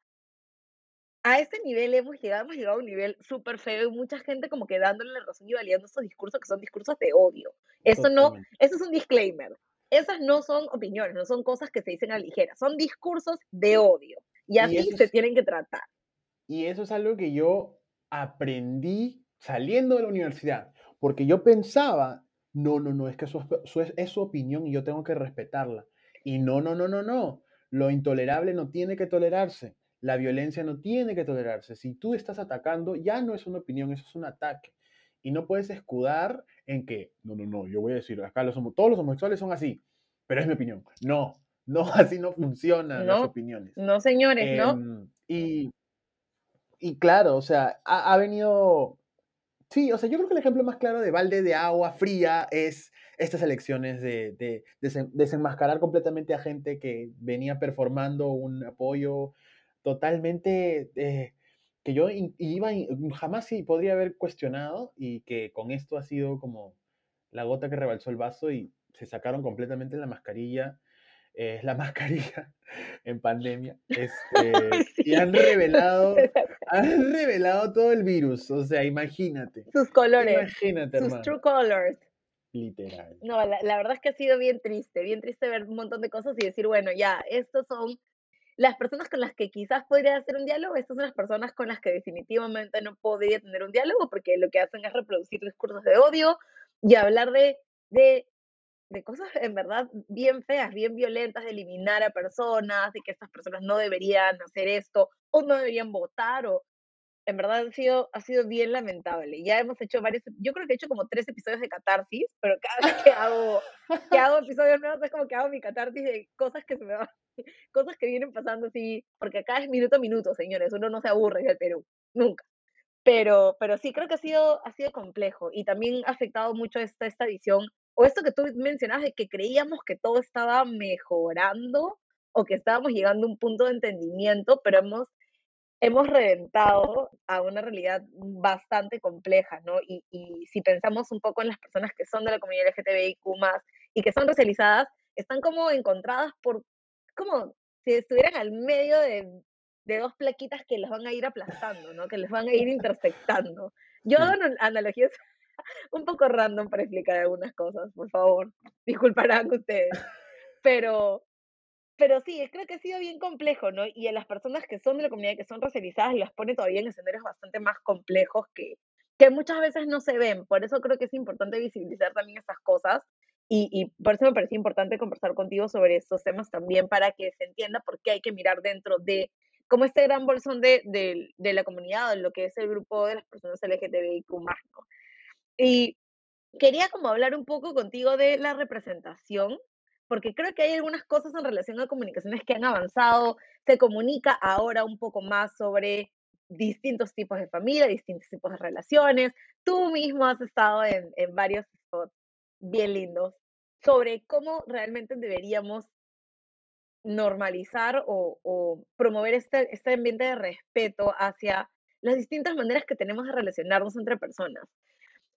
a ese nivel hemos llegado, hemos llegado a un nivel súper feo y mucha gente como que dándole la razón y validando estos discursos que son discursos de odio. Eso no, eso es un disclaimer. Esas no son opiniones, no son cosas que se dicen a ligera, son discursos de odio. Y así se tienen que tratar. Y eso es algo que yo aprendí saliendo de la universidad. Porque yo pensaba, no, no, no, es que eso, es, su opinión y yo tengo que respetarla. Y no, no, no, no, no. Lo intolerable no tiene que tolerarse. La violencia no tiene que tolerarse. Si tú estás atacando, ya no es una opinión, eso es un ataque. Y no puedes escudar en que, no, no, no, yo voy a decir, acá los, todos los homosexuales son así, pero es mi opinión. No, no, así no funcionan las opiniones. No, señores, ¿no? Em, y, y claro, o sea, ha, ha, venido Sí, o sea, yo creo que el ejemplo más claro de balde de agua fría es estas elecciones de, desenmascarar completamente a gente que venía performando un apoyo totalmente eh, que yo iba jamás sí podría haber cuestionado y que con esto ha sido como la gota que rebalsó el vaso y se sacaron completamente la mascarilla es la mascarilla en pandemia. Este, y han revelado, han revelado todo el virus. O sea, imagínate. Sus colores. Imagínate, sus true colors. Literal. No, la, la, verdad es que ha sido bien triste, bien triste ver un montón de cosas y decir, bueno, ya, estos son las personas con las que quizás podría hacer un diálogo, estas son las personas con las que definitivamente no podría tener un diálogo porque lo que hacen es reproducir discursos de odio y hablar de, de de cosas en verdad bien feas, bien violentas, de eliminar a personas, de que estas personas no deberían hacer esto o no deberían votar o en verdad ha sido, ha sido bien lamentable. Ya hemos hecho varios, yo creo que he hecho como tres episodios de catarsis, pero cada vez que hago, que hago episodios nuevos es como que hago mi catarsis de cosas que se me van, cosas que vienen pasando así, porque acá es minuto a minuto, señores, uno no se aburre en el Perú, nunca. Pero, pero sí, creo que ha sido, ha sido complejo y también ha afectado mucho esta, esta visión o esto que tú mencionabas de que creíamos que todo estaba mejorando o que estábamos llegando a un punto de entendimiento, pero hemos, hemos reventado a una realidad bastante compleja, ¿no? Y, y si pensamos un poco en las personas que son de la comunidad LGTBIQ y que son racializadas, están como encontradas por, como si estuvieran al medio de, de dos plaquitas que les van a ir aplastando, ¿no? Que les van a ir intersectando. Yo hago analogías un poco random para explicar algunas cosas, por favor. Disculparán ustedes. Pero, pero sí, creo que ha sido bien complejo, ¿no? Y a las personas que son de la comunidad, que son racializadas, las pone todavía en escenarios bastante más complejos que, que muchas veces no se ven. Por eso creo que es importante visibilizar también esas cosas y, por eso me parecía importante conversar contigo sobre estos temas también para que se entienda por qué hay que mirar dentro de cómo este gran bolsón de, de, la comunidad, de lo que es el grupo de las personas LGTBIQ+, ¿no? Y quería como hablar un poco contigo de la representación, porque creo que hay algunas cosas en relación a comunicaciones que han avanzado, se comunica ahora un poco más sobre distintos tipos de familia, distintos tipos de relaciones. Tú mismo has estado en, en varios spots bien lindos sobre cómo realmente deberíamos normalizar o, promover este, este ambiente de respeto hacia las distintas maneras que tenemos de relacionarnos entre personas.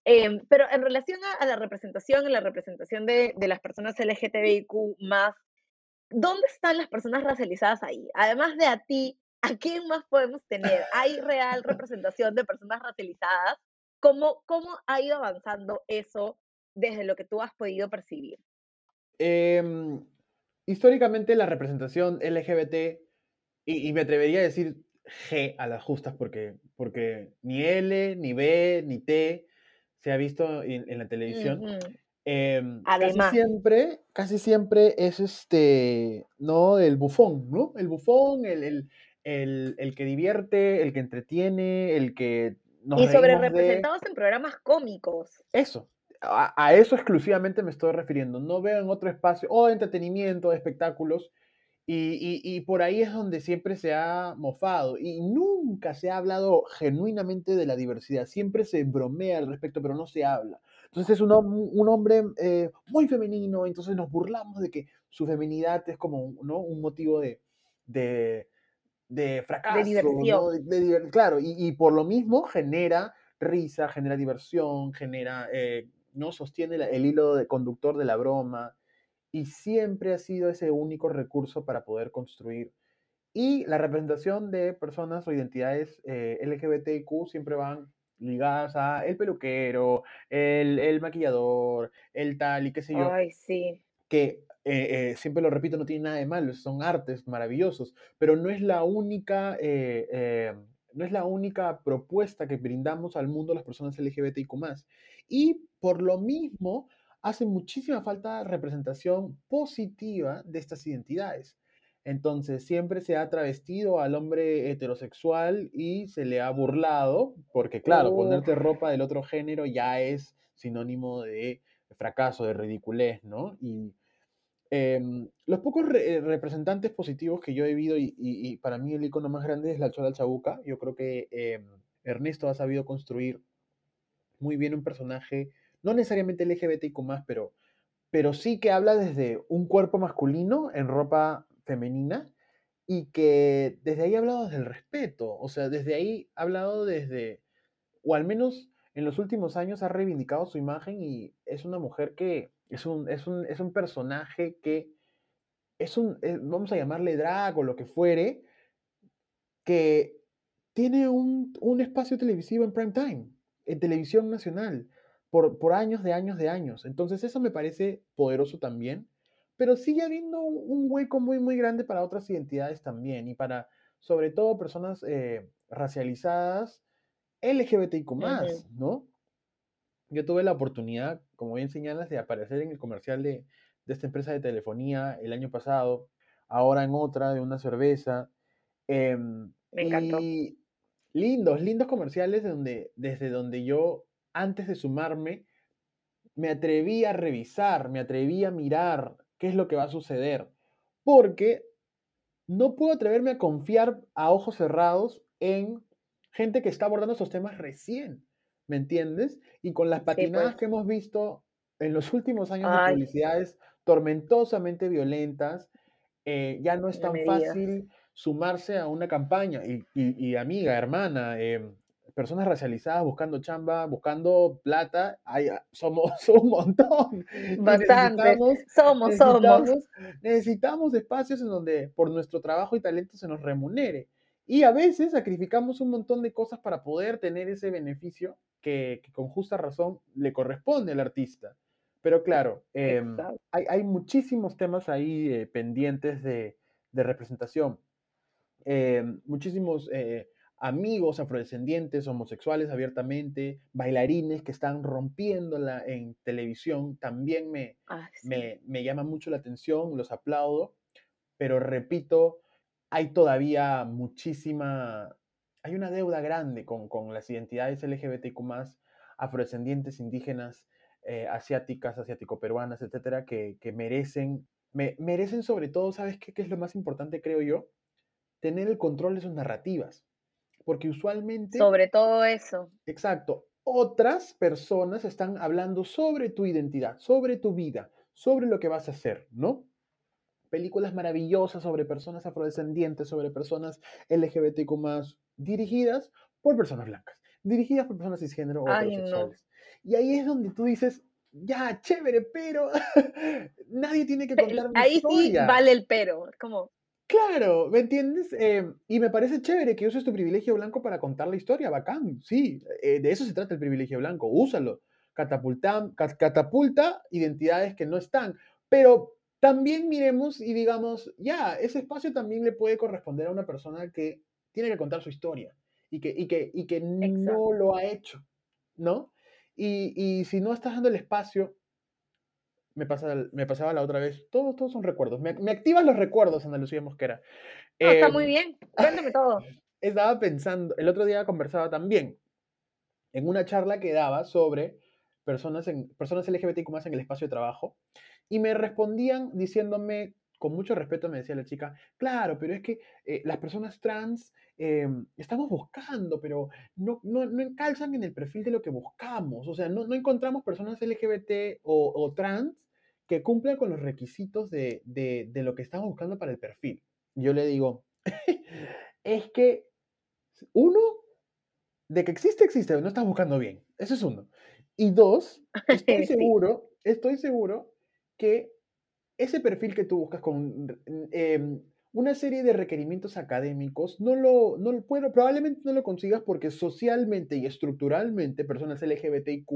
Em, pero en relación a, la representación, en la representación de, de las personas LGTBIQ más, ¿dónde están las personas racializadas ahí? Además de a ti, ¿a quién más podemos tener? ¿Hay real representación de personas racializadas? ¿Cómo, cómo ha ido avanzando eso desde lo que tú has podido percibir? Em, históricamente la representación LGBT, y, me atrevería a decir G a las justas porque, porque ni L, ni B, ni T se ha visto en, la televisión. Em, casi siempre, casi siempre es este, ¿no? El bufón, ¿no? El bufón, el, el, que divierte, el que entretiene, el que nos Y sobre representados en programas cómicos. Eso, a, eso exclusivamente me estoy refiriendo. No veo en otro espacio, o de entretenimiento, de espectáculos, y, por ahí es donde siempre se ha mofado. Y nunca se ha hablado genuinamente de la diversidad. Siempre se bromea al respecto, pero no se habla. Entonces es un, un hombre eh, muy femenino, entonces nos burlamos de que su feminidad es como ¿no? un motivo de, de, de fracaso. De diversión. claro, y, por lo mismo genera risa, genera diversión, genera eh, ¿no? Sostiene el hilo de conductor de la broma y siempre ha sido ese único recurso para poder construir. Y la representación de personas o identidades eh, LGBTQ siempre van ligadas a el peluquero, el, maquillador, el tal y qué sé yo. Ay, sí. Que eh, eh, siempre lo repito, no tiene nada de malo, son artes maravillosos, pero no es la única no es la única propuesta que brindamos al mundo las personas LGBTIQ. Y por lo mismo, hace muchísima falta representación positiva de estas identidades. Entonces, siempre se ha travestido al hombre heterosexual y se le ha burlado, porque claro, ponerte ropa del otro género ya es sinónimo de fracaso, de ridiculez, ¿no? Y Em, los pocos representantes positivos que yo he vivido, y, para mí el icono más grande es la Chola Chabuca, yo creo que em, Ernesto ha sabido construir muy bien un personaje, no necesariamente LGBTIQ pero, pero sí que habla desde un cuerpo masculino en ropa femenina y que desde ahí ha hablado desde el respeto, o sea, desde ahí ha hablado desde, o al menos en los últimos años ha reivindicado su imagen y es una mujer que es un, es un, personaje que es un, eh, vamos a llamarle drag o lo que fuere, que tiene un, espacio televisivo en prime time, en televisión nacional, por, por, años de años de años. Entonces eso me parece poderoso también, pero sigue habiendo un, hueco muy, muy grande para otras identidades también y para, sobre todo, personas eh, racializadas, LGBTIQ más, ¿no? Yo tuve la oportunidad, como bien señalas, de aparecer en el comercial de, esta empresa de telefonía el año pasado, ahora en otra de una cerveza. Em, Me encantó. Y lindos, lindos comerciales donde, desde donde yo, antes de sumarme, me atreví a revisar, me atreví a mirar qué es lo que va a suceder. Porque no puedo atreverme a confiar a ojos cerrados en gente que está abordando estos temas recién. ¿me entiendes? Y con las patinadas pues. que hemos visto en los últimos años de publicidades tormentosamente violentas, eh, ya no es tan fácil sumarse a una campaña. Y, amiga, hermana, em, personas racializadas buscando chamba, buscando plata, hay, ah, somos, un montón. Bastante. Somos, somos. Necesitamos espacios en donde por nuestro trabajo y talento se nos remunere. Y a veces sacrificamos un montón de cosas para poder tener ese beneficio que, con justa razón le corresponde al artista. Pero claro, em, hay, muchísimos temas ahí eh, pendientes de, representación. Em, muchísimos, eh, amigos afrodescendientes, homosexuales abiertamente, bailarines que están rompiéndola en televisión, también me, Ah, sí. me, me llama mucho la atención, los aplaudo, pero repito, hay todavía muchísima, hay una deuda grande con, con las identidades LGBTQ afrodescendientes, indígenas, eh, asiáticas, asiático-peruanas, etcétera, que, que merecen, me, merecen sobre todo, ¿sabes qué, qué es lo más importante, creo yo? Tener el control de sus narrativas. Porque usualmente, Sobre todo eso. exacto, otras personas están hablando sobre tu identidad, sobre tu vida, sobre lo que vas a hacer, ¿no? Películas maravillosas sobre personas afrodescendientes, sobre personas LGBTQ dirigidas por personas blancas, dirigidas por personas cisgénero o Ay, no. heterosexuales. Y ahí es donde tú dices, ya, chévere, pero nadie tiene que contar mi Ahí sí vale el pero. Como, Claro, ¿me entiendes? Eh, y me parece chévere que uses tu privilegio blanco para contar la historia, bacán, sí, eh, de eso se trata el privilegio blanco, úsalo, catapulta, ca- catapulta identidades que no están, pero también miremos y digamos, ya, ese espacio también le puede corresponder a una persona que tiene que contar su historia y que, y que, y que no lo ha hecho, ¿no? Y, y si no estás dando el espacio, me, pasa, me pasaba la otra vez, todos, todos son recuerdos, me, me activas los recuerdos, Ana Lucía Mosquera. no, está muy bien. Cuéntame todo. estaba pensando, el otro día conversaba también en una charla que daba sobre personas, en, personas LGBTQ más en el espacio de trabajo y me respondían diciéndome, con mucho respeto me decía la chica, claro, pero es que eh, las personas trans eh, estamos buscando, pero no, no, no calzan en el perfil de lo que buscamos, o sea, no, no encontramos personas LGBT o, o trans que cumplan con los requisitos de, de, de lo que estamos buscando para el perfil. Yo le digo, es que uno, de que existe, existe, no estás buscando bien. Eso es uno. Y dos, estoy Sí. seguro, estoy seguro que ese perfil que tú buscas con em, una serie de requerimientos académicos, no lo, no lo puedo, probablemente no lo consigas porque socialmente y estructuralmente personas LGBTIQ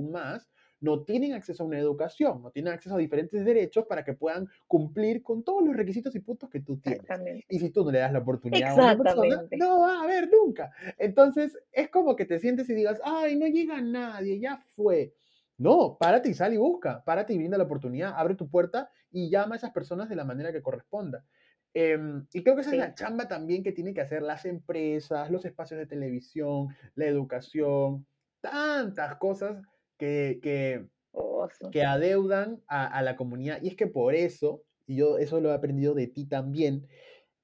no tienen acceso a una educación, no tienen acceso a diferentes derechos para que puedan cumplir con todos los requisitos y puntos que tú tienes. Y si tú no le das la oportunidad a una persona, no va a haber nunca. Entonces, es como que te sientes y digas, ay, no llega nadie, ya fue. No, párate y sal y busca, párate y brinda la oportunidad, abre tu puerta y llama a esas personas de la manera que corresponda. Em, y creo que esa Sí. es la chamba también que tienen que hacer las empresas, los espacios de televisión, la educación, tantas cosas que, que, Oso. que adeudan a, a la comunidad. Y es que por eso, y yo eso lo he aprendido de ti también,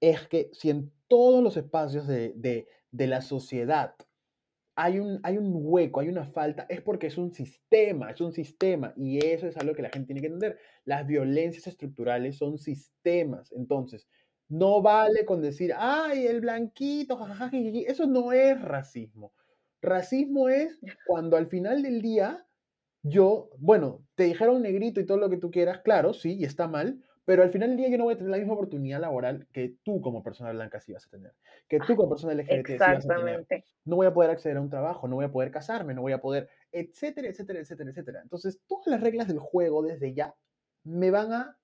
es que si en todos los espacios de, de, de la sociedad hay un, hay un hueco, hay una falta, es porque es un sistema, es un sistema. Y eso es algo que la gente tiene que entender. Las violencias estructurales son sistemas. Entonces, no vale con decir, ay, el blanquito, jajaja, jijiji". Eso no es racismo. Racismo es cuando al final del día yo, bueno, te dijeron negrito y todo lo que tú quieras, claro, sí, y está mal, pero al final del día yo no voy a tener la misma oportunidad laboral que tú como persona blanca sí vas a tener, que tú como persona LGBT sí vas a tener. Exactamente. No voy a poder acceder a un trabajo, no voy a poder casarme, no voy a poder, etcétera, etcétera, etcétera, etcétera. Entonces, todas las reglas del juego desde ya me van a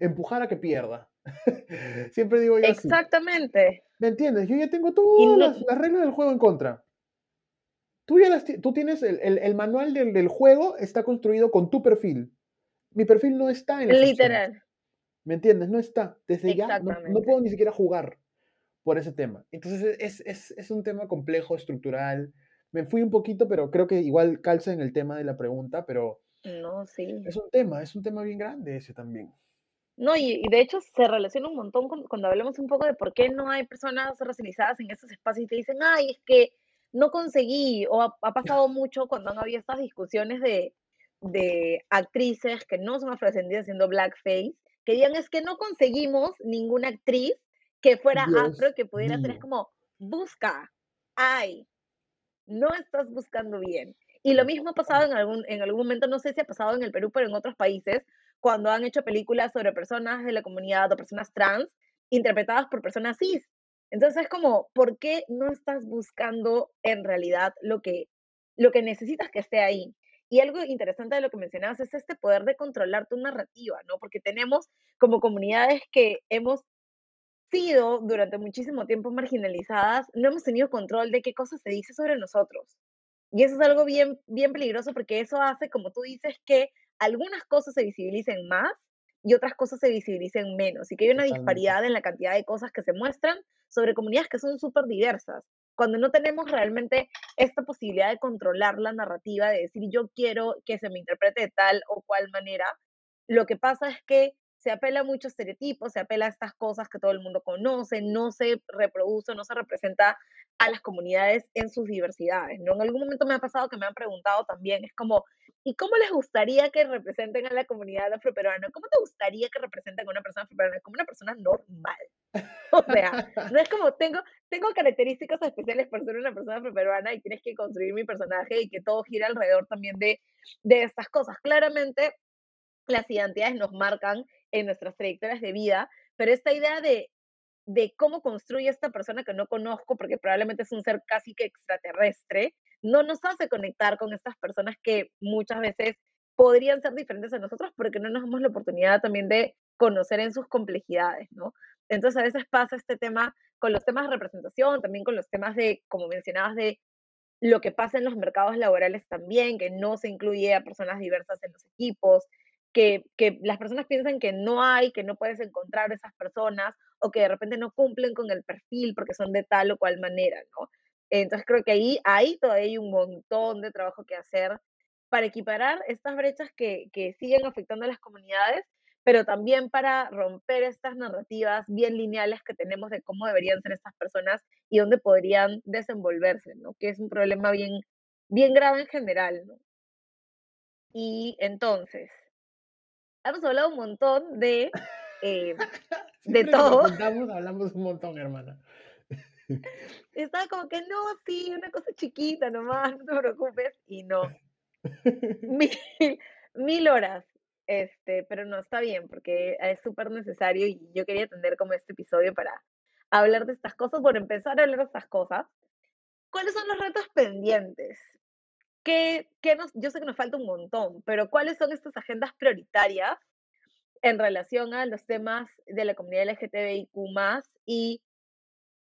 empujar a que pierda. Siempre digo yo así. Exactamente. ¿Me entiendes? Yo ya tengo todas no- las, las reglas del juego en contra. Tú ya las tú tienes el, el- el manual del, del juego, está construido con tu perfil. Mi perfil no está en las opciones, Literal. ¿Me entiendes? No está. Desde ya no- no, puedo ni siquiera jugar por ese tema. Entonces es, es, es un tema complejo, estructural. Me fui un poquito, pero creo que igual calza en el tema de la pregunta, pero No, sí. es un tema, es un tema bien grande ese también. No, y, y de hecho se relaciona un montón con- cuando hablamos un poco de por qué no hay personas racializadas en estos espacios y te dicen, ay, es que no conseguí, o ha, ha pasado mucho cuando han habido estas discusiones de, de actrices que no son afrodescendidas haciendo blackface, que digan, es que no conseguimos ninguna actriz que fuera Dios afro que pudiera es mío. como, busca, ay, no estás buscando bien. Y lo mismo ha pasado en algún, en algún momento, no sé si ha pasado en el Perú, pero en otros países, cuando han hecho películas sobre personas de la comunidad o personas trans interpretadas por personas cis. Entonces es como, ¿por qué no estás buscando en realidad lo que, lo que necesitas que esté ahí? Y algo interesante de lo que mencionabas es este poder de controlar tu narrativa, ¿no? Porque tenemos como comunidades que hemos sido durante muchísimo tiempo marginalizadas, no hemos tenido control de qué cosas se dice sobre nosotros. Y eso es algo bien, bien peligroso porque eso hace, como tú dices, que algunas cosas se visibilicen más y otras cosas se visibilicen menos. Y que hay una disparidad en la cantidad de cosas que se muestran sobre comunidades que son súper diversas. Cuando no tenemos realmente esta posibilidad de controlar la narrativa, de decir yo quiero que se me interprete de tal o cual manera, lo que pasa es que se apela a muchos estereotipos, se apela a estas cosas que todo el mundo conoce, no se reproduce, no se representa a las comunidades en sus diversidades, ¿no? En algún momento me ha pasado que me han preguntado también, es como, ¿y cómo les gustaría que representen a la comunidad afroperuana? ¿Cómo te gustaría que representen a una persona afroperuana? Como una persona normal. O sea, no es como, tengo, tengo características especiales por ser una persona afroperuana y tienes que construir mi personaje y que todo gira alrededor también de, de estas cosas. Claramente, las identidades nos marcan en nuestras trayectorias de vida, pero esta idea de, de cómo construye esta persona que no conozco, porque probablemente es un ser casi que extraterrestre, no nos hace conectar con estas personas que muchas veces podrían ser diferentes a nosotros porque no nos damos la oportunidad también de conocer en sus complejidades, ¿no? Entonces a veces pasa este tema con los temas de representación, también con los temas de, como mencionabas, de lo que pasa en los mercados laborales también, que no se incluye a personas diversas en los equipos, que, las personas piensan que no hay, que no puedes encontrar esas personas o que de repente no cumplen con el perfil porque son de tal o cual manera, ¿no? Entonces creo que ahí, ahí todavía hay un montón de trabajo que hacer para equiparar estas brechas que, que siguen afectando a las comunidades, pero también para romper estas narrativas bien lineales que tenemos de cómo deberían ser estas personas y dónde podrían desenvolverse, ¿no? Que es un problema bien, bien grave en general, ¿no? Y entonces, hemos hablado un montón de, eh, de todo. hablamos un montón, hermana. Estaba como que no, sí, una cosa chiquita nomás, no te preocupes. Y no. Mil, mil horas. Este, pero no está bien porque es súper necesario y yo quería tener como este episodio para hablar de estas cosas, por empezar a hablar de estas cosas. ¿Cuáles son los retos pendientes? ¿Qué, qué nos, yo sé que nos falta un montón, pero ¿cuáles son estas agendas prioritarias en relación a los temas de la comunidad LGTBIQ y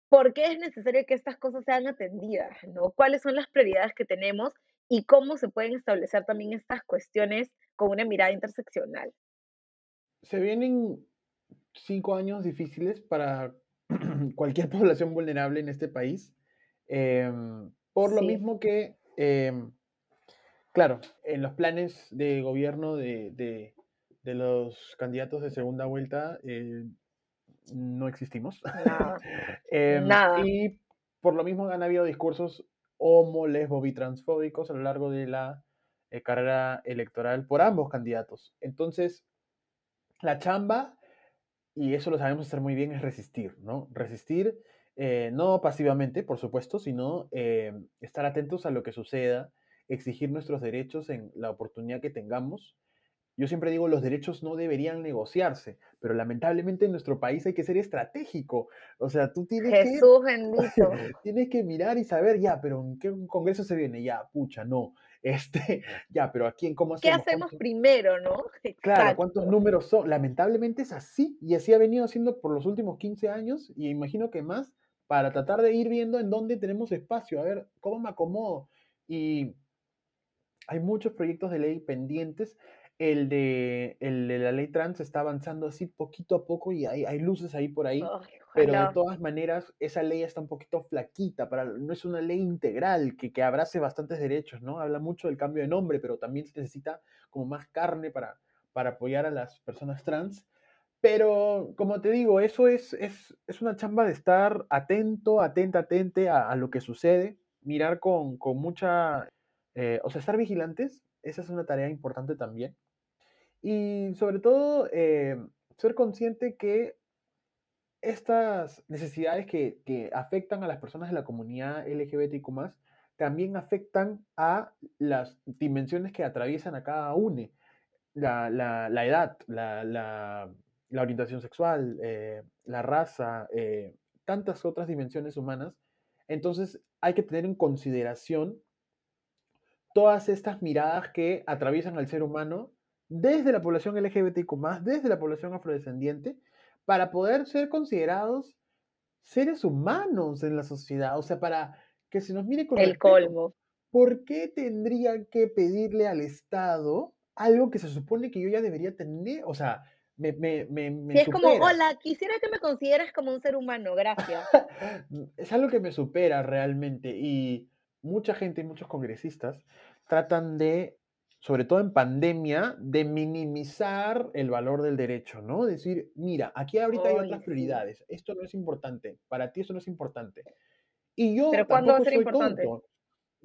por qué es necesario que estas cosas sean atendidas, ¿no? ¿Cuáles son las prioridades que tenemos y cómo se pueden establecer también estas cuestiones con una mirada interseccional? Se vienen cinco años difíciles para cualquier población vulnerable en este país, em, por lo mismo que em, Claro, en los planes de gobierno de, los candidatos de segunda vuelta eh, no existimos. Em, nada. Y por lo mismo han habido discursos homo, lesbo, transfóbicos a lo largo de la eh, carrera electoral por ambos candidatos. Entonces, la chamba, y eso lo sabemos hacer muy bien, es resistir, ¿no? Resistir, eh, no pasivamente, por supuesto, sino estar atentos a lo que suceda exigir nuestros derechos en la oportunidad que tengamos. Yo siempre digo, los derechos no deberían negociarse, pero lamentablemente en nuestro país hay que ser estratégico. O sea, tú tienes Jesús que... bendito. tienes que mirar y saber, ya, pero ¿en qué congreso se viene? Ya, pucha, no. Este, ya, pero aquí en cómo hacemos. ¿Qué hacemos primero, no? Claro, ¿cuántos números son? Lamentablemente es así, y así ha venido haciendo por los últimos 15 años, y imagino que más, para tratar de ir viendo en dónde tenemos espacio, a ver, ¿cómo me acomodo? Y hay muchos proyectos de ley pendientes. El de, el de la ley trans está avanzando así poquito a poco y hay, hay luces ahí por ahí. pero de todas maneras, esa ley está un poquito flaquita, para, no es una ley integral que, que abrace bastantes derechos, ¿no? Habla mucho del cambio de nombre, pero también se necesita como más carne para, para apoyar a las personas trans. Pero, como te digo, eso es, es, es una chamba de estar atento, atenta, atente a, a, lo que sucede, mirar con, con mucha eh, o sea, estar vigilantes, esa es una tarea importante también. Y sobre todo, eh, ser consciente que estas necesidades que, que, afectan a las personas de la comunidad LGBTQ también afectan a las dimensiones que atraviesan a cada uno. La, la, edad, la, la, orientación sexual, eh, la raza, tantas otras dimensiones humanas. Entonces hay que tener en consideración todas estas miradas que atraviesan al ser humano desde la población LGBTQ, desde la población afrodescendiente, para poder ser considerados seres humanos en la sociedad, o sea, para que se nos mire con El colmo. ¿Por qué tendría que pedirle al Estado algo que se supone que yo ya debería tener? O sea, me, me, me, me es como, supera. hola, quisiera que me consideres como un ser humano, gracias. Es algo que me supera realmente y mucha gente, muchos congresistas tratan de, sobre todo en pandemia, de minimizar el valor del derecho, ¿no? Decir, mira, aquí ahorita hay Ay, otras prioridades, esto no es importante, para ti esto no es importante. Y yo Pero ¿cuándo va a tampoco ser soy importante? tonto.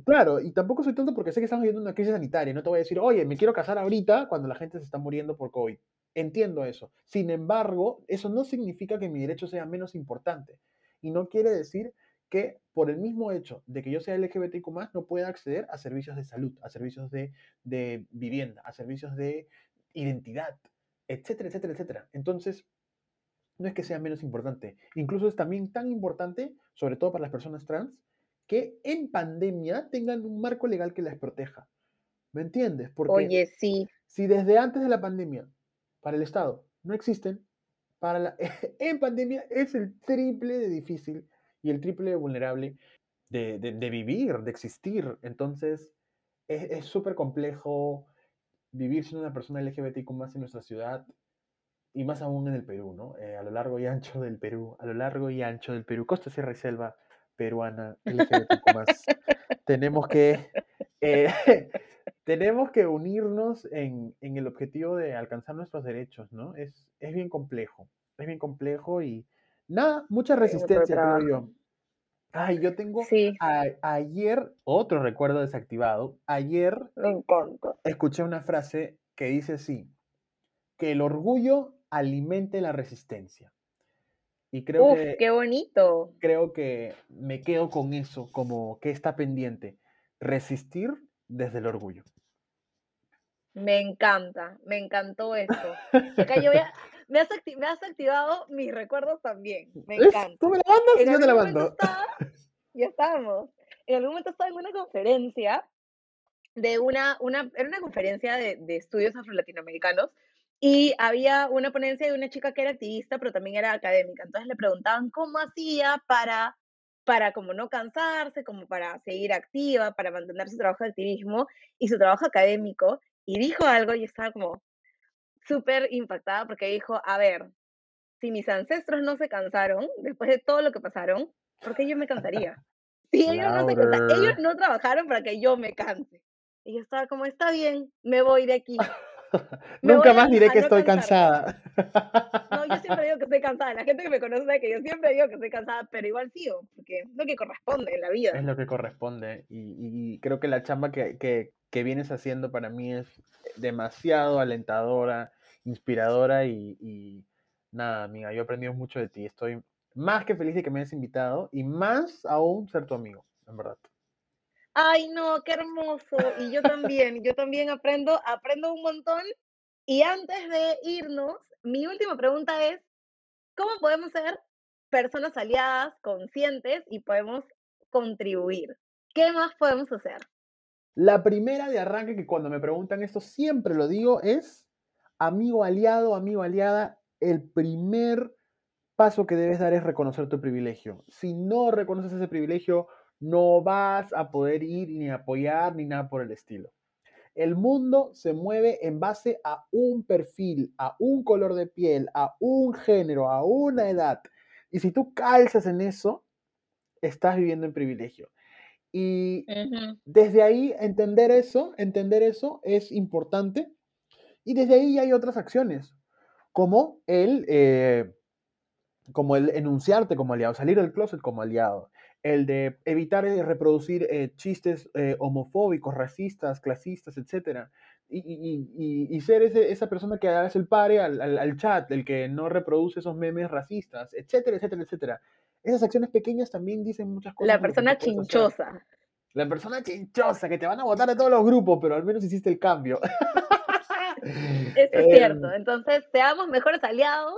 Claro, y tampoco soy tonto porque sé que estamos viviendo una crisis sanitaria. No te voy a decir, oye, me quiero casar ahorita cuando la gente se está muriendo por COVID. Entiendo eso. Sin embargo, eso no significa que mi derecho sea menos importante. Y no quiere decir que por el mismo hecho de que yo sea LGBTQ no pueda acceder a servicios de salud, a servicios de, de vivienda, a servicios de identidad, etcétera, etcétera, etcétera. Entonces, no es que sea menos importante. Incluso es también tan importante, sobre todo para las personas trans, que en pandemia tengan un marco legal que las proteja. ¿Me entiendes? Porque Oye, sí. si desde antes de la pandemia, para el Estado, no existen, para la, en pandemia es el triple de difícil y el triple vulnerable de, de- vivir, de existir. Entonces, es es súper complejo vivir siendo una persona LGBTQ más en nuestra ciudad y más aún en el Perú, ¿no? Eh, a lo largo y ancho del Perú, a lo largo y ancho del Perú, costa, sierra y selva peruana, LGBTQ más. tenemos que eh, tenemos que unirnos en, en el objetivo de alcanzar nuestros derechos, ¿no? Es, es bien complejo, es bien complejo y nada, mucha resistencia, creo yo. Ay, yo tengo Sí, a- ayer otro recuerdo desactivado. Ayer me escuché una frase que dice así, que el orgullo alimente la resistencia. Y creo Uf, que qué bonito. creo que me quedo con eso, como que está pendiente. Resistir desde el orgullo. Me encanta, me encantó esto. Acá yo voy a- me, has acti- me has activado mis recuerdos también. Me encanta. Tú me la mandas y yo te la mando. estaba, ya estábamos. En algún momento estaba en una conferencia de una, una, era una conferencia de, de estudios afro-latinoamericanos y había una ponencia de una chica que era activista, pero también era académica. Entonces le preguntaban cómo hacía para, para como no cansarse, como para seguir activa, para mantener su trabajo de activismo y su trabajo académico. Y dijo algo y estaba como súper impactada porque dijo, a ver, si mis ancestros no se cansaron después de todo lo que pasaron, ¿por qué yo me cansaría? Si ellos no se cansaron, ellos Louder. no trabajaron para que yo me canse. Y yo estaba como, está bien, me voy de aquí. Nunca más diré que no estoy cansada. No, yo siempre digo que estoy cansada. La gente que me conoce sabe que yo siempre digo que estoy cansada, pero igual sigo, porque es lo que corresponde en la vida. Es lo que corresponde. Y, y creo que la chamba que, que, que vienes haciendo para mí es demasiado alentadora, inspiradora y, y nada, amiga, yo he aprendido mucho de ti. Estoy más que feliz de que me hayas invitado y más aún ser tu amigo, en verdad. Ay, no, qué hermoso. Y yo también, yo también aprendo, aprendo un montón. Y antes de irnos, mi última pregunta es, ¿cómo podemos ser personas aliadas, conscientes y podemos contribuir? ¿Qué más podemos hacer? La primera de arranque que cuando me preguntan esto siempre lo digo es, amigo aliado, amigo aliada, el primer paso que debes dar es reconocer tu privilegio. Si no reconoces ese privilegio, no vas a poder ir ni apoyar ni nada por el estilo. El mundo se mueve en base a un perfil, a un color de piel, a un género, a una edad. Y si tú calzas en eso, estás viviendo en privilegio. Y desde ahí entender eso, entender eso es importante. Y desde ahí hay otras acciones, como el, eh, como el enunciarte como aliado, salir del closet como aliado, el de evitar eh, reproducir eh, chistes eh, homofóbicos, racistas, clasistas, etc. Y, y- y- y ser ese- esa persona que hace el pare al, al- al chat, el que no reproduce esos memes racistas, etcétera, etcétera, etcétera. Esas acciones pequeñas también dicen muchas cosas. La persona hacer. chinchosa. La persona chinchosa, que te van a votar de todos los grupos, pero al menos hiciste el cambio. Eso es Em, cierto. Entonces, seamos mejores aliados,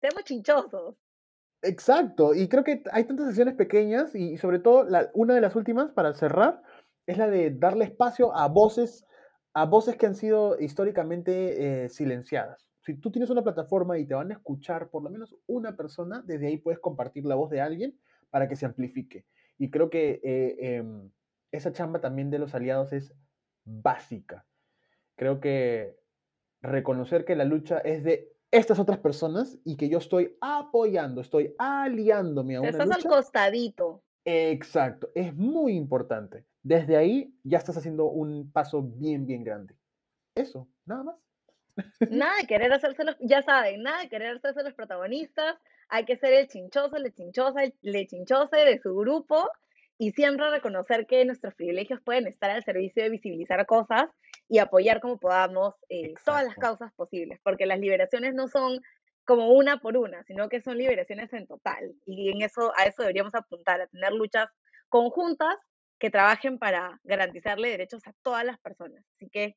seamos chinchosos. Exacto, y creo que hay tantas acciones pequeñas y, y sobre todo la- una de las últimas para cerrar es la de darle espacio a voces, a voces que han sido históricamente eh, silenciadas, Si tú tienes una plataforma y te van a escuchar por lo menos una persona, desde ahí puedes compartir la voz de alguien para que se amplifique. Y creo que eh, em, esa chamba también de los aliados es básica. Creo que reconocer que la lucha es de estas otras personas y que yo estoy apoyando, estoy aliándome a una Estás lucha. al costadito. Exacto, es muy importante. Desde ahí ya estás haciendo un paso bien, bien grande. Eso, nada más. Nada de querer hacerse los, ya saben, nada de querer hacerse los protagonistas. Hay que ser el chinchoso, el chinchosa, el chinchose de su grupo y siempre reconocer que nuestros privilegios pueden estar al servicio de visibilizar cosas y apoyar como podamos eh, todas las causas posibles, porque las liberaciones no son como una por una, sino que son liberaciones en total. Y en eso, a eso deberíamos apuntar, a tener luchas conjuntas que trabajen para garantizarle derechos a todas las personas. Así que,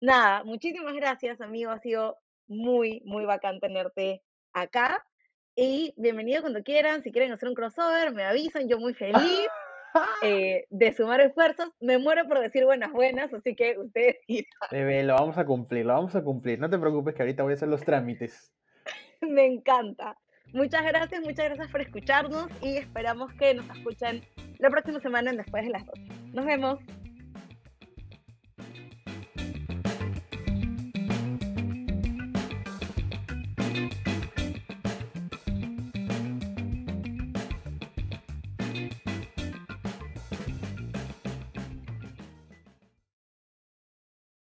nada, muchísimas gracias, amigo. Ha sido muy, muy bacán tenerte acá. Y bienvenido cuando quieran. Si quieren hacer un crossover, me avisan. Yo muy feliz eh, de sumar esfuerzos. Me muero por decir buenas, buenas. Así que ustedes dirán. Bebé, lo vamos a cumplir, lo vamos a cumplir. No te preocupes que ahorita voy a hacer los trámites. Me encanta. Muchas gracias, muchas gracias por escucharnos y esperamos que nos escuchen la próxima semana en Después de las 12. Nos vemos.